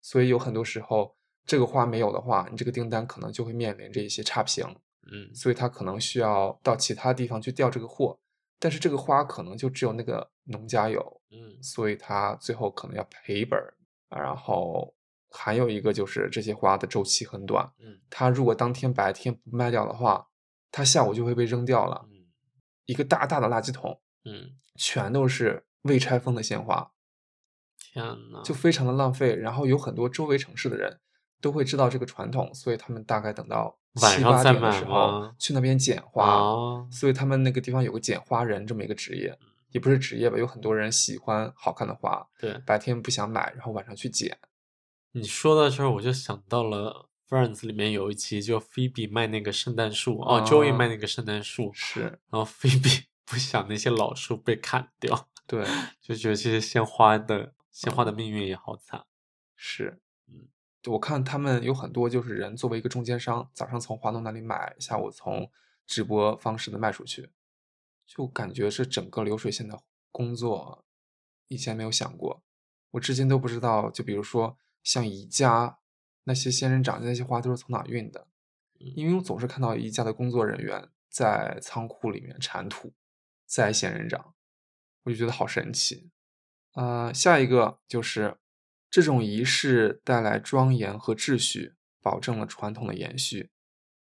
所以有很多时候这个花没有的话，你这个订单可能就会面临着一些差评，嗯所以他可能需要到其他地方去调这个货，但是这个花可能就只有那个农家有，嗯所以他最后可能要赔本儿。啊然后还有一个就是这些花的周期很短，嗯它如果当天白天不卖掉的话，他下午就会被扔掉了。嗯一个大大的垃圾桶，嗯，全都是未拆封的鲜花，天呐，就非常的浪费。然后有很多周围城市的人都会知道这个传统，所以他们大概等到七八晚上再买点的时候吗去那边捡花。啊，所以他们那个地方有个捡花人这么一个职业，也不是职业吧，有很多人喜欢好看的花，对，白天不想买，然后晚上去捡。你说到这儿，我就想到了 Friends 里面有一期，就 Phoebe 卖那个圣诞树，哦，Joey 啊卖那个圣诞树，是，然后 Phoebe 不想那些老树被砍掉，对，就觉得这些鲜花的鲜花的命运也好惨。是，嗯，我看他们有很多就是人作为一个中间商，早上从华农那里买，下午从直播方式的卖出去，就感觉是整个流水线的工作，以前没有想过，我至今都不知道，就比如说像宜家那些仙人掌那些花都是从哪运的，嗯。因为我总是看到宜家的工作人员在仓库里面铲土，栽仙人掌，我就觉得好神奇。呃，下一个就是这种仪式带来庄严和秩序，保证了传统的延续，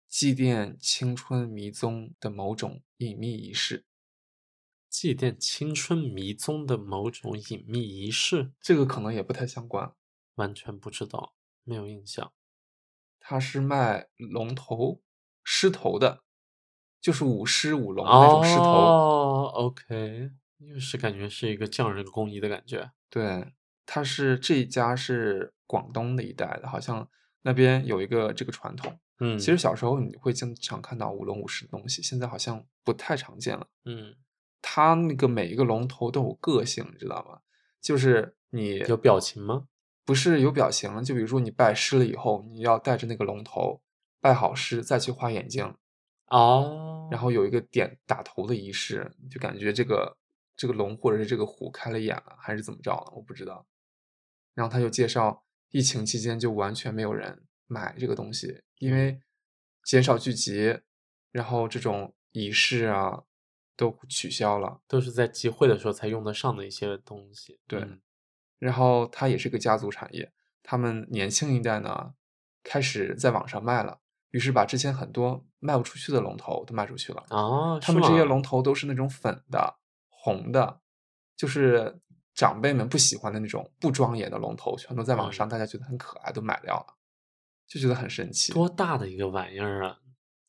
祭奠青春迷踪的某种隐秘仪式。祭奠青春迷踪的某种隐秘仪式，这个可能也不太相关，完全不知道，没有印象。他是卖龙头、狮头的，就是舞狮舞龙的那种狮头。哦，OK，又是感觉是一个匠人工艺的感觉。对，它是这一家是广东那一带的，好像那边有一个这个传统。嗯，其实小时候你会经常看到舞龙舞狮的东西，现在好像不太常见了。嗯，它那个每一个龙头都有个性，你知道吗？就是你有表情吗？不是有表情，就比如说你拜师了以后，你要带着那个龙头拜好师，再去画眼睛，哦，然后有一个点打头的仪式，就感觉这个这个龙或者是这个虎开了眼了，还是怎么着了，我不知道。然后他就介绍，疫情期间就完全没有人买这个东西，因为减少聚集，然后这种仪式啊都取消了。都是在集会的时候才用得上的一些东西。对嗯然后它也是个家族产业，他们年轻一代呢开始在网上卖了，于是把之前很多卖不出去的龙头都卖出去了。啊，他们这些龙头都是那种粉的、红的，就是长辈们不喜欢的那种不庄严的龙头，全都在网嗯上，大家觉得很可爱，都买掉了，就觉得很神奇。多大的一个玩意儿啊！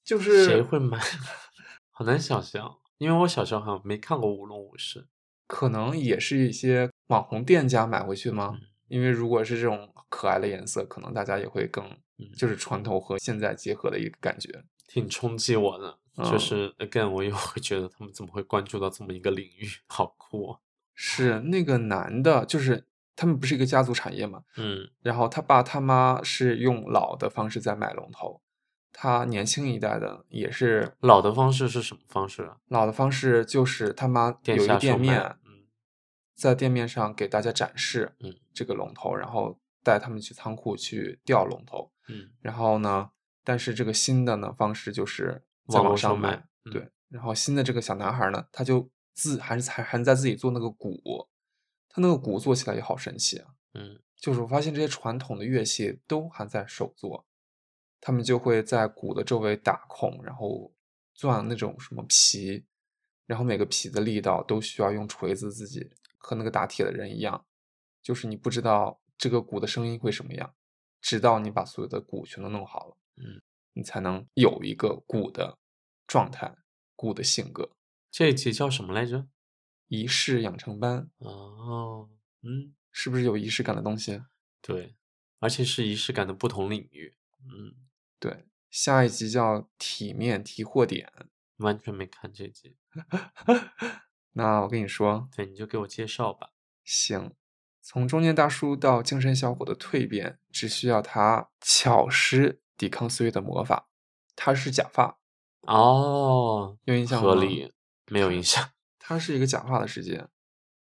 就是谁会买？好难想象，因为我小时候好像没看过舞龙舞狮。可能也是一些网红店家买回去吗？嗯因为如果是这种可爱的颜色，可能大家也会更嗯就是传统和现在结合的一个感觉。挺冲击我的，就嗯是 again，我又会觉得他们怎么会关注到这么一个领域，好酷哦。是那个男的，就是他们不是一个家族产业嘛，嗯然后他爸他妈是用老的方式在买龙头，他年轻一代的也是老的方式是什么方式啊？老的方式就是他妈有一个店面，嗯在店面上给大家展示嗯这个龙头，然后带他们去仓库去调龙头。嗯然后呢，但是这个新的呢方式就是在网上卖买，嗯对。然后新的这个小男孩呢，他就自还是还还在自己做那个鼓，他那个鼓做起来也好神奇啊！嗯就是我发现这些传统的乐器都还在手做，他们就会在鼓的周围打孔，然后钻那种什么皮，然后每个皮的力道都需要用锤子自己和那个打铁的人一样，就是你不知道这个鼓的声音会什么样，直到你把所有的鼓全都弄好了，嗯，你才能有一个鼓的状态，鼓的性格。这一集叫什么来着？仪式养成班哦，嗯，是不是有仪式感的东西？对，而且是仪式感的不同领域，嗯，对，下一集叫体面提货点。完全没看这集，那我跟你说，对，你就给我介绍吧。行，从中年大叔到精神小伙的蜕变，只需要他巧施抵抗岁月的魔法。他是假发，哦，有印象吗合理，没有影响。它是一个假发的世界。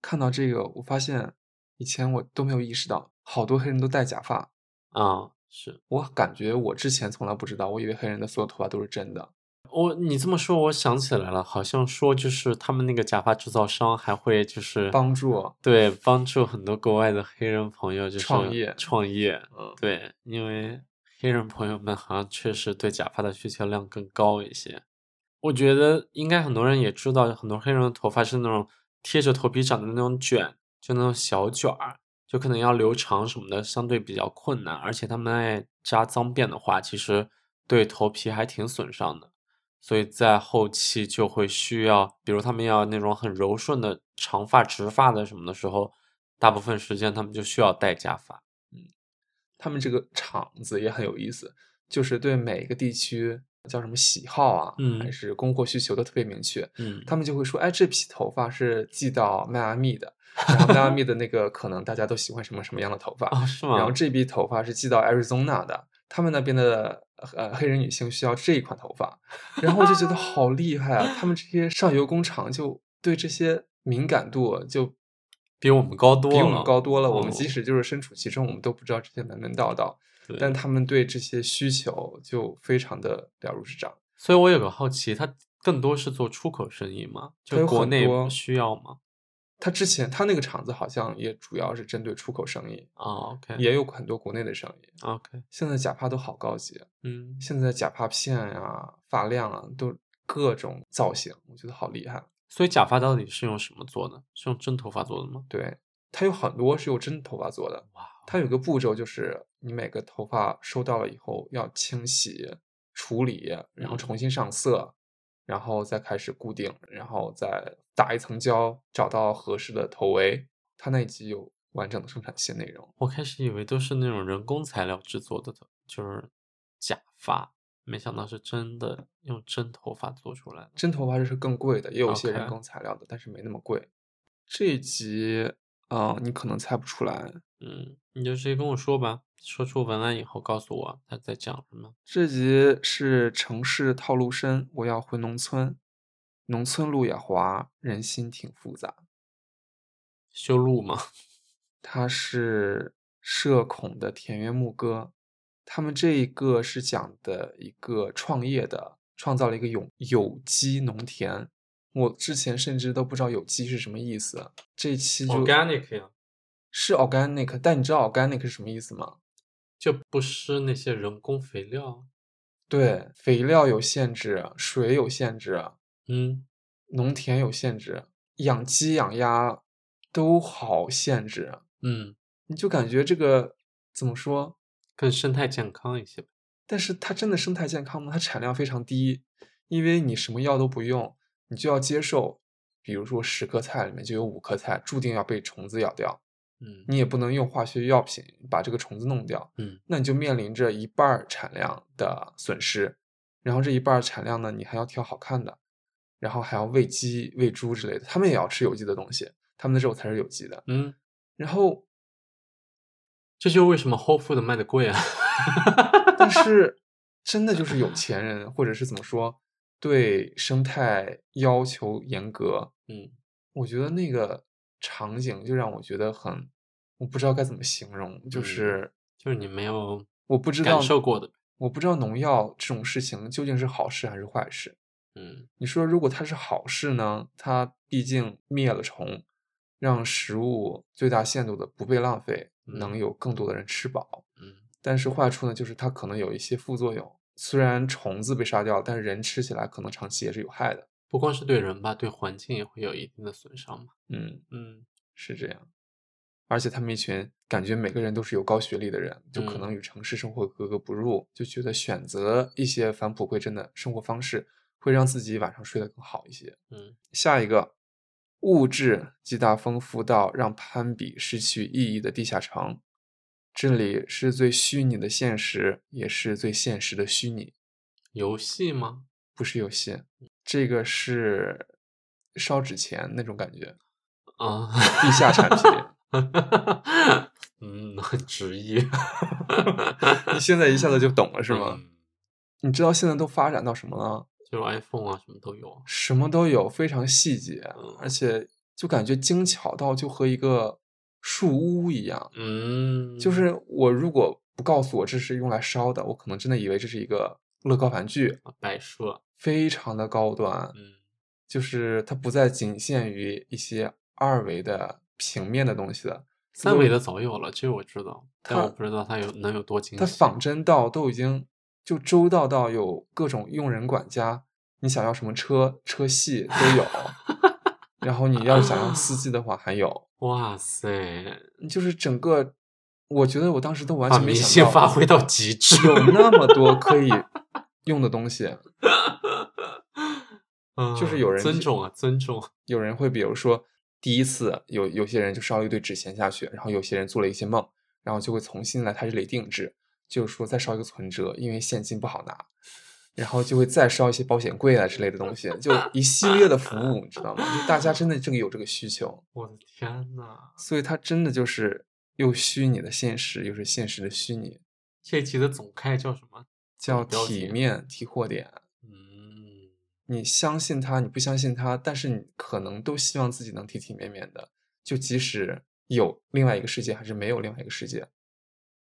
看到这个，我发现以前我都没有意识到，好多黑人都戴假发。啊，是我感觉我之前从来不知道，我以为黑人的所有头发都是真的。我你这么说，我想起来了，好像说就是他们那个假发制造商还会就是帮助对帮助很多国外的黑人朋友就是创业创业，嗯，对，因为黑人朋友们好像确实对假发的需求量更高一些。我觉得应该很多人也知道，很多黑人的头发是那种贴着头皮长的那种卷，就那种小卷儿，就可能要留长什么的，相对比较困难。而且他们爱扎脏辫的话，其实对头皮还挺损伤的。所以在后期就会需要，比如他们要那种很柔顺的长发、直发的什么的时候，大部分时间他们就需要戴假发。嗯他们这个厂子也很有意思，就是对每个地区叫什么喜好啊，嗯还是供货需求都特别明确。嗯，他们就会说，哎，这批头发是寄到迈阿密的，然后迈阿密的那个可能大家都喜欢什么什么样的头发，哦，是吗？然后这批头发是寄到 Arizona 的，他们那边的呃黑人女性需要这一款头发，然后我就觉得好厉害啊！他们这些上游工厂就对这些敏感度就比我们高多了，比我们高多了。我们哦即使就是身处其中，我们都不知道这些门门道道，对但他们对这些需求就非常的了如指掌。所以我有个好奇，他更多是做出口生意吗？就国内多需要吗？他之前他那个厂子好像也主要是针对出口生意，啊，OK，也有很多国内的生意。OK，现在假发都好高级，啊嗯，现在假发片呀、发量啊，都各种造型，我觉得好厉害。所以假发到底是用什么做的？是用真头发做的吗？对，它有很多是用真头发做的。哇，它有个步骤，就是你每个头发收到了以后要清洗、处理，然后嗯重新上色，然后再开始固定，然后再打一层胶，找到合适的头围。它那一集有完整的生产线内容。我开始以为都是那种人工材料制作的，就是假发，没想到是真的用真头发做出来的。真头发是更贵的，也有一些人工材料的，但是没那么贵。这一集，啊、你可能猜不出来。嗯，你就直接跟我说吧，说出文案以后告诉我他在讲什么。这集是城市套路深，我要回农村。农村路也滑，人心挺复杂。修路吗？它是社恐的田园牧歌，他们这一个是讲的一个创业的，创造了一个有有机农田。我之前甚至都不知道有机是什么意思，这一期就 Organic 呀，是 organic，但你知道 organic 是什么意思吗？就不施那些人工肥料。对，肥料有限制，水有限制，嗯，农田有限制，养鸡养鸭都好限制，嗯，你就感觉这个怎么说？更生态健康一些。但是它真的生态健康吗？它产量非常低，因为你什么药都不用，你就要接受，比如说十颗菜里面就有五颗菜注定要被虫子咬掉，嗯你也不能用化学药品把这个虫子弄掉，嗯那你就面临着一半产量的损失，然后这一半产量呢，你还要挑好看的，然后还要喂鸡、喂猪之类的，他们也要吃有机的东西，他们的肉才是有机的。嗯，然后，这就是为什么 Whole Food 卖的贵啊。但是 真的就是有钱人，或者是怎么说，对生态要求严格。嗯我觉得那个场景就让我觉得很，我不知道该怎么形容，就嗯是就是你没有我不知道感受过的。我不知道农药这种事情究竟是好事还是坏事。嗯你说如果它是好事呢？它毕竟灭了虫，让食物最大限度的不被浪费，能嗯有更多的人吃饱。嗯但是坏处呢，就是它可能有一些副作用。虽然虫子被杀掉了，但是人吃起来可能长期也是有害的。不光是对人吧，对环境也会有一定的损伤嘛。嗯，嗯是这样。而且他们一群感觉每个人都是有高学历的人，就可嗯能与城市生活格格不入，就觉得选择一些返璞归真的生活方式，会让自己晚上睡得更好一些。嗯下一个，物质极大丰富到让攀比失去意义的地下城，这里是最虚拟的现实，也是最现实的虚拟，游戏吗？不是游戏，这个是烧纸钱那种感觉，啊，地下产品。嗯，很 直译，你现在一下子就懂了是吗？嗯？你知道现在都发展到什么了？就是 iPhone 啊，什么都有。什么都有，非常细节，嗯而且就感觉精巧到就和一个树屋一样。嗯，就是我如果不告诉我这是用来烧的，我可能真的以为这是一个乐高玩具，啊摆设。非常的高端。嗯就是它不再仅限于一些二维的平面的东西了，三维的早有了，这个我知道，但我不知道它有能有多精细。它仿真到都已经就周到到有各种用人管家，你想要什么车车系都有，然后你要是想要司机的话还有，哇塞，就是整个，我觉得我当时都完全没想到信发挥到极致。有那么多可以用的东西，就是嗯有人尊重啊，尊重。有人会比如说第一次有有些人就烧了一堆纸钱下去，然后有些人做了一些梦，然后就会重新来他这里定制，就是说再烧一个存折，因为现金不好拿，然后就会再烧一些保险柜啊之类的东西，就一系列的服务，你知道吗？就大家真的这个有这个需求，我的天呐，所以它真的就是又虚拟的现实，又是现实的虚拟，这一集的总开叫什么？叫体面提货点。嗯，你相信他，你不相信他，但是你可能都希望自己能体体面面的。就即使有另外一个世界，还是没有另外一个世界，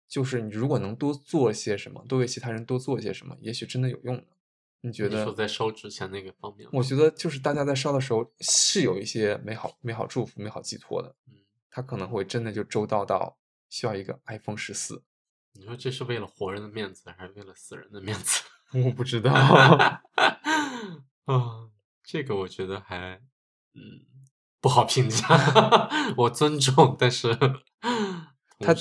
就是你如果能多做些什么，多为其他人多做些什么，也许真的有用呢。你觉得？你说在烧纸钱那个方面，我觉得就是大家在烧的时候是有一些美好、美好祝福、美好寄托的。嗯，他可能会真的就周到到需要一个 iPhone 十四。你说这是为了活人的面子，还是为了死人的面子？我不知道，啊，这个我觉得还，嗯，不好评价。我尊重，但是他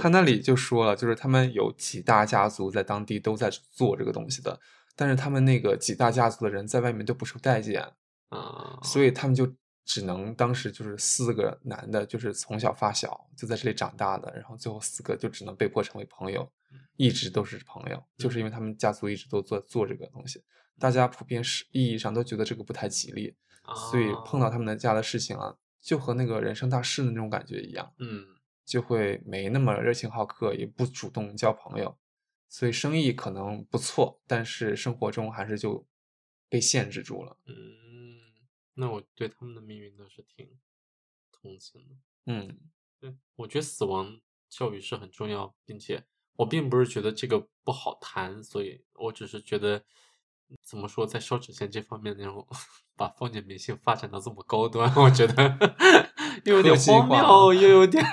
他那里就说了，就是他们有几大家族在当地都在做这个东西的，但是他们那个几大家族的人在外面都不受待见，啊，所以他们就只能当时就是四个男的，就是从小发小就在这里长大的，然后最后四个就只能被迫成为朋友，一直都是朋友，就是因为他们家族一直都做做这个东西，大家普遍是意义上都觉得这个不太吉利，所以碰到啊他们的家的事情啊，就和那个人生大事的那种感觉一样。嗯就会没那么热情好客，也不主动交朋友，所以生意可能不错，但是生活中还是就被限制住了。嗯，那我对他们的命运倒是挺同情的。嗯对，我觉得死亡教育是很重要，并且我并不是觉得这个不好谈，所以我只是觉得怎么说，在烧纸钱这方面那种把封建迷信发展到这么高端，我觉得 又有点荒谬，又有点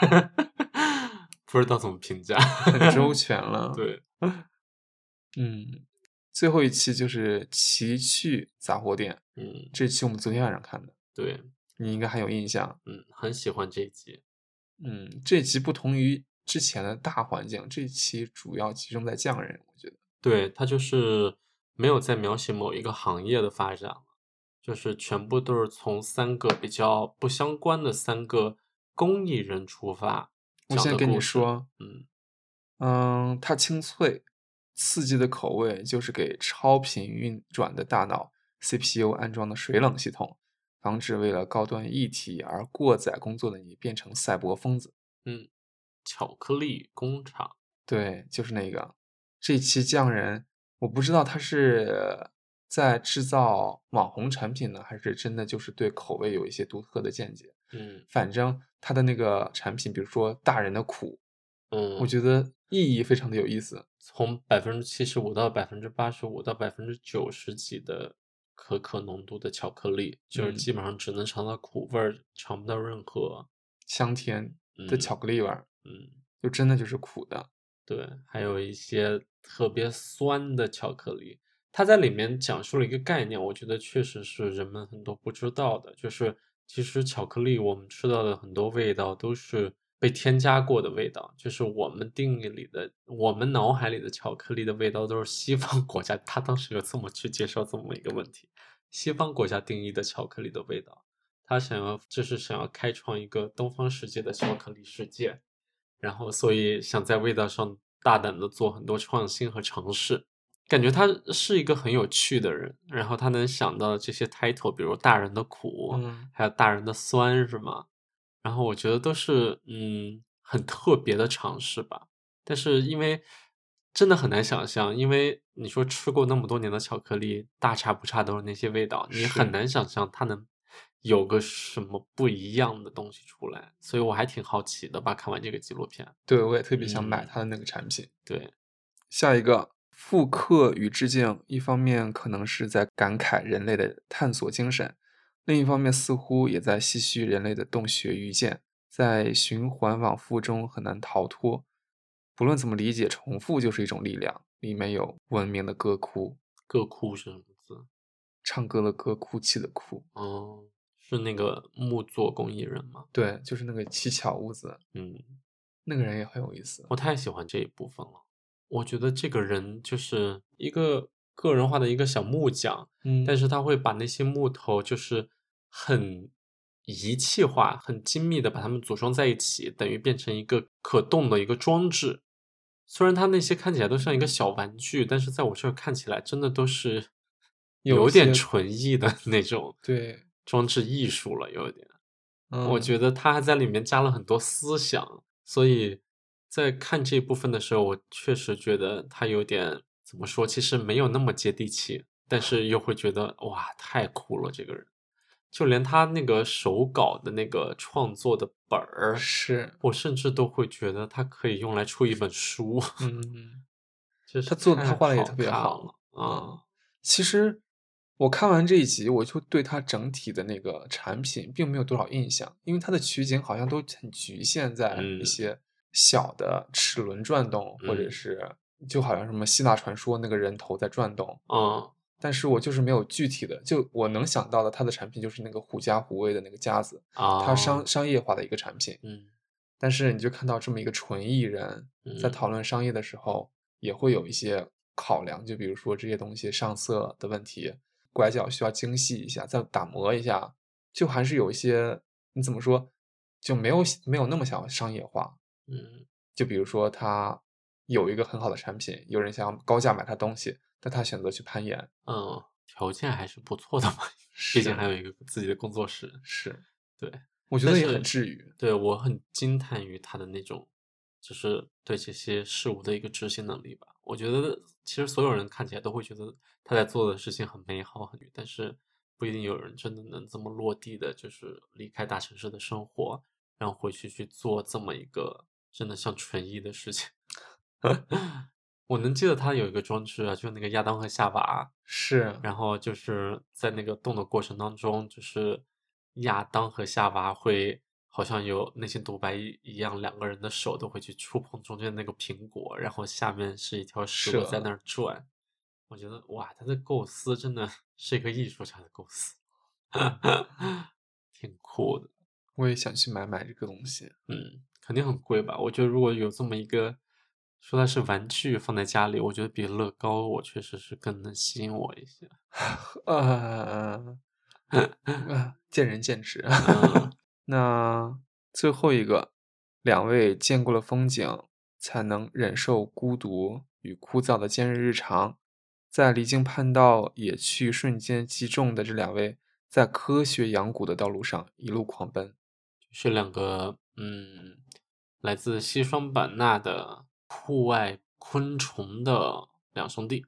不知道怎么评价。很周全了。对，嗯，最后一期就是奇趣杂货店，嗯，这期我们昨天晚上看的，对，你应该还有印象。嗯，很喜欢这一集。嗯，这集不同于之前的大环境，这期主要集中在匠人，我觉得。对，他就是没有在描写某一个行业的发展，就是全部都是从三个比较不相关的三个工艺人出发。我先跟你说，嗯嗯，它清脆、刺激的口味，就是给超频运转的大脑 CPU 安装的水冷系统，防止为了高端一体而过载工作的你变成赛博疯子。嗯，巧克力工厂，对，就是那个。这期匠人我不知道他是在制造网红产品呢，还是真的就是对口味有一些独特的见解。嗯反正他的那个产品，比如说大人的苦，嗯，我觉得意义非常的有意思。从百分之七十五到百分之八十五到百分之九十几的可可浓度的巧克力，就是嗯基本上只能尝到苦味儿，尝不到任何香甜的嗯巧克力味儿，嗯，就真的就是苦的。对，还有一些特别酸的巧克力。它在里面讲述了一个概念，我觉得确实是人们很多不知道的，就是其实巧克力我们吃到的很多味道都是被添加过的味道，就是我们定义里的、我们脑海里的巧克力的味道都是西方国家，他当时有这么去介绍这么一个问题，西方国家定义的巧克力的味道，他想要就是想要开创一个东方世界的巧克力世界。然后所以想在味道上大胆的做很多创新和尝试，感觉他是一个很有趣的人。然后他能想到这些 title，比如大人的苦，嗯还有大人的酸，是吗？然后我觉得都是嗯很特别的尝试吧。但是因为真的很难想象，因为你说吃过那么多年的巧克力，大差不差都是那些味道，你很难想象它能有个什么不一样的东西出来。所以我还挺好奇的吧，看完这个纪录片。对，我也特别想买它的那个产品。对，下一个复刻与致敬，一方面可能是在感慨人类的探索精神，另一方面似乎也在唏嘘人类的洞穴愚见，在循环往复中很难逃脱。不论怎么理解，重复就是一种力量。里面有文明的歌哭，歌哭是什么字？唱歌的歌，哭泣的哭。哦，是那个木作工艺人吗？对，就是那个七巧屋子，嗯，那个人也很有意思。我太喜欢这一部分了。我觉得这个人就是一个个人化的一个小木匠，嗯但是他会把那些木头就是很仪器化、很精密的把它们组装在一起，等于变成一个可动的一个装置。虽然它那些看起来都像一个小玩具，但是在我这儿看起来真的都是 有有点纯艺的那种对，装置艺术了，有一点。我嗯觉得他还在里面加了很多思想，所以在看这部分的时候，我确实觉得他有点怎么说，其实没有那么接地气，但是又会觉得哇，太酷了这个人，就连他那个手稿的那个创作的本儿，是，我甚至都会觉得他可以用来出一本书，嗯。就是他做的他画的也特别好了啊，其实我看完这一集，我就对他整体的那个产品并没有多少印象，因为他的取景好像都很局限在嗯。一些小的齿轮转动，或者嗯。是就好像什么希腊传说那个人头在转动，嗯。但是我就是没有具体的，就我能想到的，它的产品就是那个狐假虎威的那个夹子，啊，它商商业化的一个产品。嗯。但是你就看到这么一个纯艺人在嗯。讨论商业的时候，也会有一些考量，就比如说这些东西上色的问题，拐角需要精细一下，再打磨一下，就还是有一些你怎么说，就没有没有那么想要商业化。嗯。就比如说他有一个很好的产品，有人想要高价买他东西，但他选择去攀岩，嗯，条件还是不错的嘛，毕竟还有一个自己的工作室。是，对，我觉得也很治愈。对我很惊叹于他的那种，就是对这些事物的一个执行能力吧。我觉得其实所有人看起来都会觉得他在做的事情很美好很，但是不一定有人真的能这么落地的，就是离开大城市的生活，然后回去去做这么一个真的像纯艺的事情。我能记得他有一个装置啊，就是那个亚当和夏娃，是，然后就是在那个动的过程当中，就是亚当和夏娃会好像有内心独白一一样，两个人的手都会去触碰中间那个苹果，然后下面是一条蛇在那儿转。我觉得哇，他的构思真的是一个艺术家的构思，挺酷的。我也想去买买这个东西。嗯，肯定很贵吧？我觉得如果有这么一个，说它是玩具放在家里，我觉得比乐高我确实是更能吸引我一些。呃，呃见仁见智。嗯 那最后一个，两位见过了风景，才能忍受孤独与枯燥的坚韧日常，在离经叛道、野趣瞬间击中的这两位，在科学养蛊的道路上一路狂奔。是两个嗯，来自西双版纳的户外昆虫的两兄弟。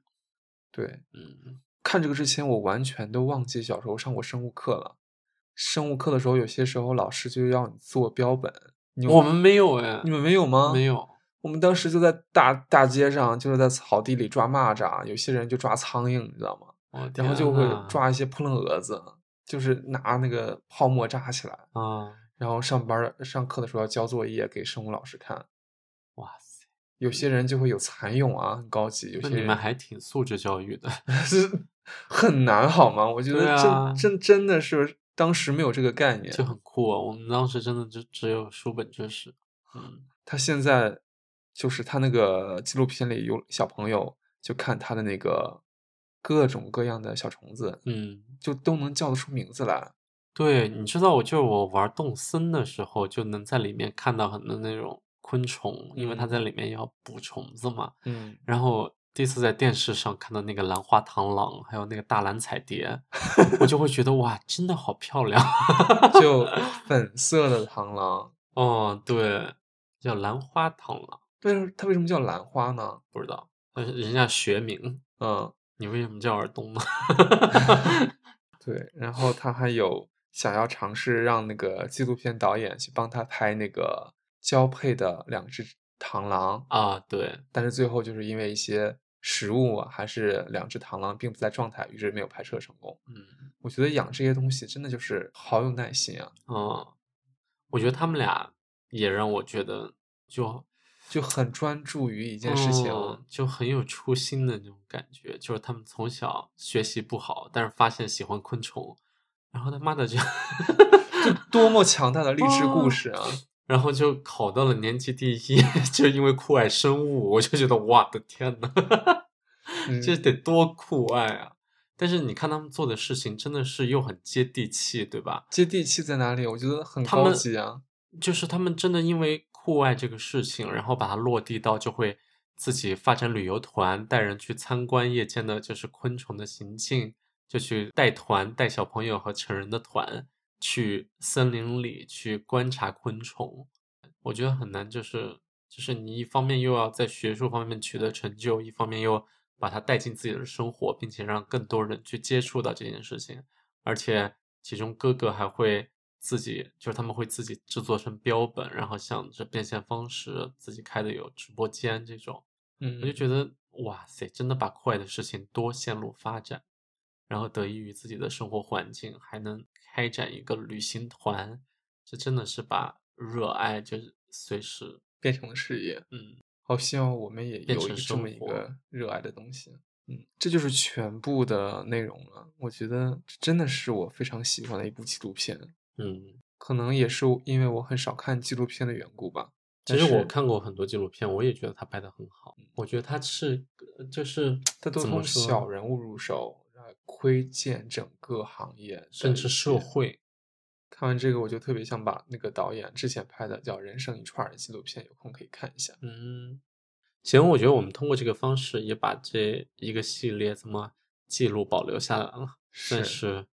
对，嗯看这个之前，我完全都忘记小时候上过生物课了。生物课的时候，有些时候老师就要你做标本。你我们没有哎你，们没有吗？没有。我们当时就在大大街上，就是在草地里抓蚂蚱，有些人就抓苍蝇，你知道吗？我然后就会抓一些扑棱蛾子，就是拿那个泡沫扎起来，啊，然后上班上课的时候要交作业给生物老师看。哇塞，有些人就会有蚕蛹啊，很高级；有些你们还挺素质教育的。是很难好吗？我觉得真、真真的是当时没有这个概念。就很酷啊！我们当时真的就只有书本知识。嗯他现在就是他那个纪录片里有小朋友就看他的那个各种各样的小虫子，嗯，就都能叫得出名字来。对，你知道，我就是我玩动森的时候，就能在里面看到很多那种昆虫，因为它嗯在里面要捕虫子嘛。嗯，然后第一次在电视上看到那个兰花螳螂，还有那个大蓝彩蝶，我就会觉得哇，真的好漂亮。就 粉色的螳螂，哦，对，叫兰花螳螂，为什么它为什么叫兰花呢？不知道，但是人家学名。嗯，你为什么叫耳东呢？对。然后他还有想要尝试让那个纪录片导演去帮他拍那个交配的两只螳螂，啊，对，但是最后就是因为一些食物啊，还是两只螳螂并不在状态，于是没有拍摄成功。嗯我觉得养这些东西真的就是好有耐心啊，嗯，我觉得他们俩也让我觉得就就很专注于一件事情。嗯就很有初心的那种感觉，就是他们从小学习不好，但是发现喜欢昆虫，然后他妈的就就多么强大的励志故事啊！然后就考到了年级第一，就因为酷爱生物，我就觉得哇的天呐，这嗯得多酷爱啊！但是你看他们做的事情真的是又很接地气，对吧？接地气在哪里？我觉得很高级啊。就是他们真的因为酷爱这个事情，然后把它落地到，就会自己发展旅游团，带人去参观夜间的就是昆虫的行径，就去带团带小朋友和成人的团去森林里去观察昆虫。我觉得很难，就是就是你一方面又要在学术方面取得成就，一方面又把它带进自己的生活，并且让更多人去接触到这件事情。而且其中哥哥还会自己，就是他们会自己制作成标本，然后想着变现方式，自己开的有直播间这种，嗯，我就觉得哇塞，真的把酷爱的事情多线路发展，然后得益于自己的生活环境，还能开展一个旅行团，这真的是把热爱就是随时变成了事业。嗯好希望我们也有一这么一个热爱的东西。嗯，这就是全部的内容了。我觉得这真的是我非常喜欢的一部纪录片，嗯。可能也是因为我很少看纪录片的缘故吧。其实我看过很多纪录片，我也觉得他拍的很好。我觉得他是呃就是他 都从小人物入手，来窥见整个行业，甚至社。会。看完这个，我就特别想把那个导演之前拍的叫《人生一串》的纪录片，有空可以看一下。嗯，行，我觉得我们通过这个方式也把这一个系列这么记录保留下来了，算是是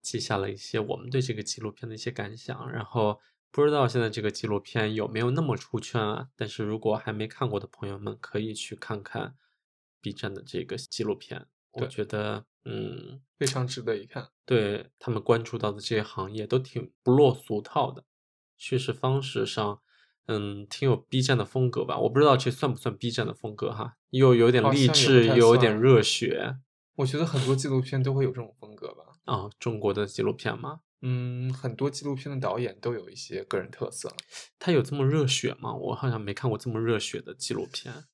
记下了一些我们对这个纪录片的一些感想。然后不知道现在这个纪录片有没有那么出圈啊？但是如果还没看过的朋友们，可以去看看 B 站的这个纪录片。我觉得，嗯，非常值得一看。对他们关注到的这些行业都挺不落俗套的，叙事方式上，嗯，挺有 B 站的风格吧。我不知道这算不算 B 站的风格哈，又有点励志，又有点热血我觉得很多纪录片都会有这种风格吧。啊、中国的纪录片嘛，嗯，很多纪录片的导演都有一些个人特色。他有这么热血吗？我好像没看过这么热血的纪录片。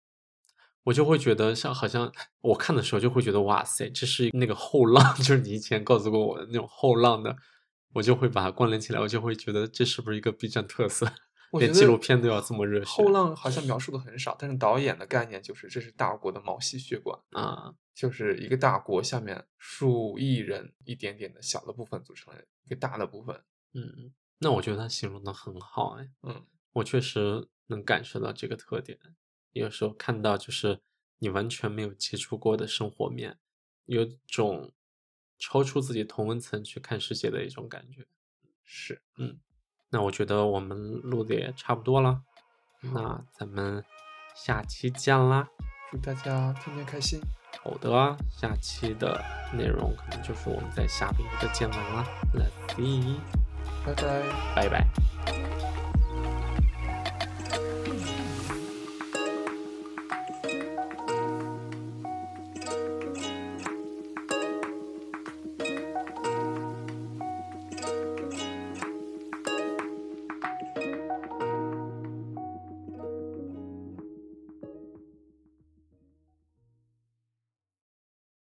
我就会觉得像好像我看的时候就会觉得哇塞，这是那个后浪，就是你以前告诉过我的那种后浪的，我就会把它关联起来，我就会觉得这是不是一个 B 站特色？连纪录片都要这么热血后浪好像描述的很少，但是导演的概念就是这是大国的毛细血管，啊！就是一个大国下面数亿人一点点的小的部分组成了一个大的部分。嗯，那我觉得他形容的很好哎，嗯，我确实能感受到这个特点。有时候看到就是你完全没有接触过的生活面，有种超出自己同温层去看世界的一种感觉。是，嗯那我觉得我们录的也差不多了，那咱们下期见啦！祝大家天天开心。好的，下期的内容可能就是我们在夏威夷的见闻了。Let's see，拜拜。拜拜。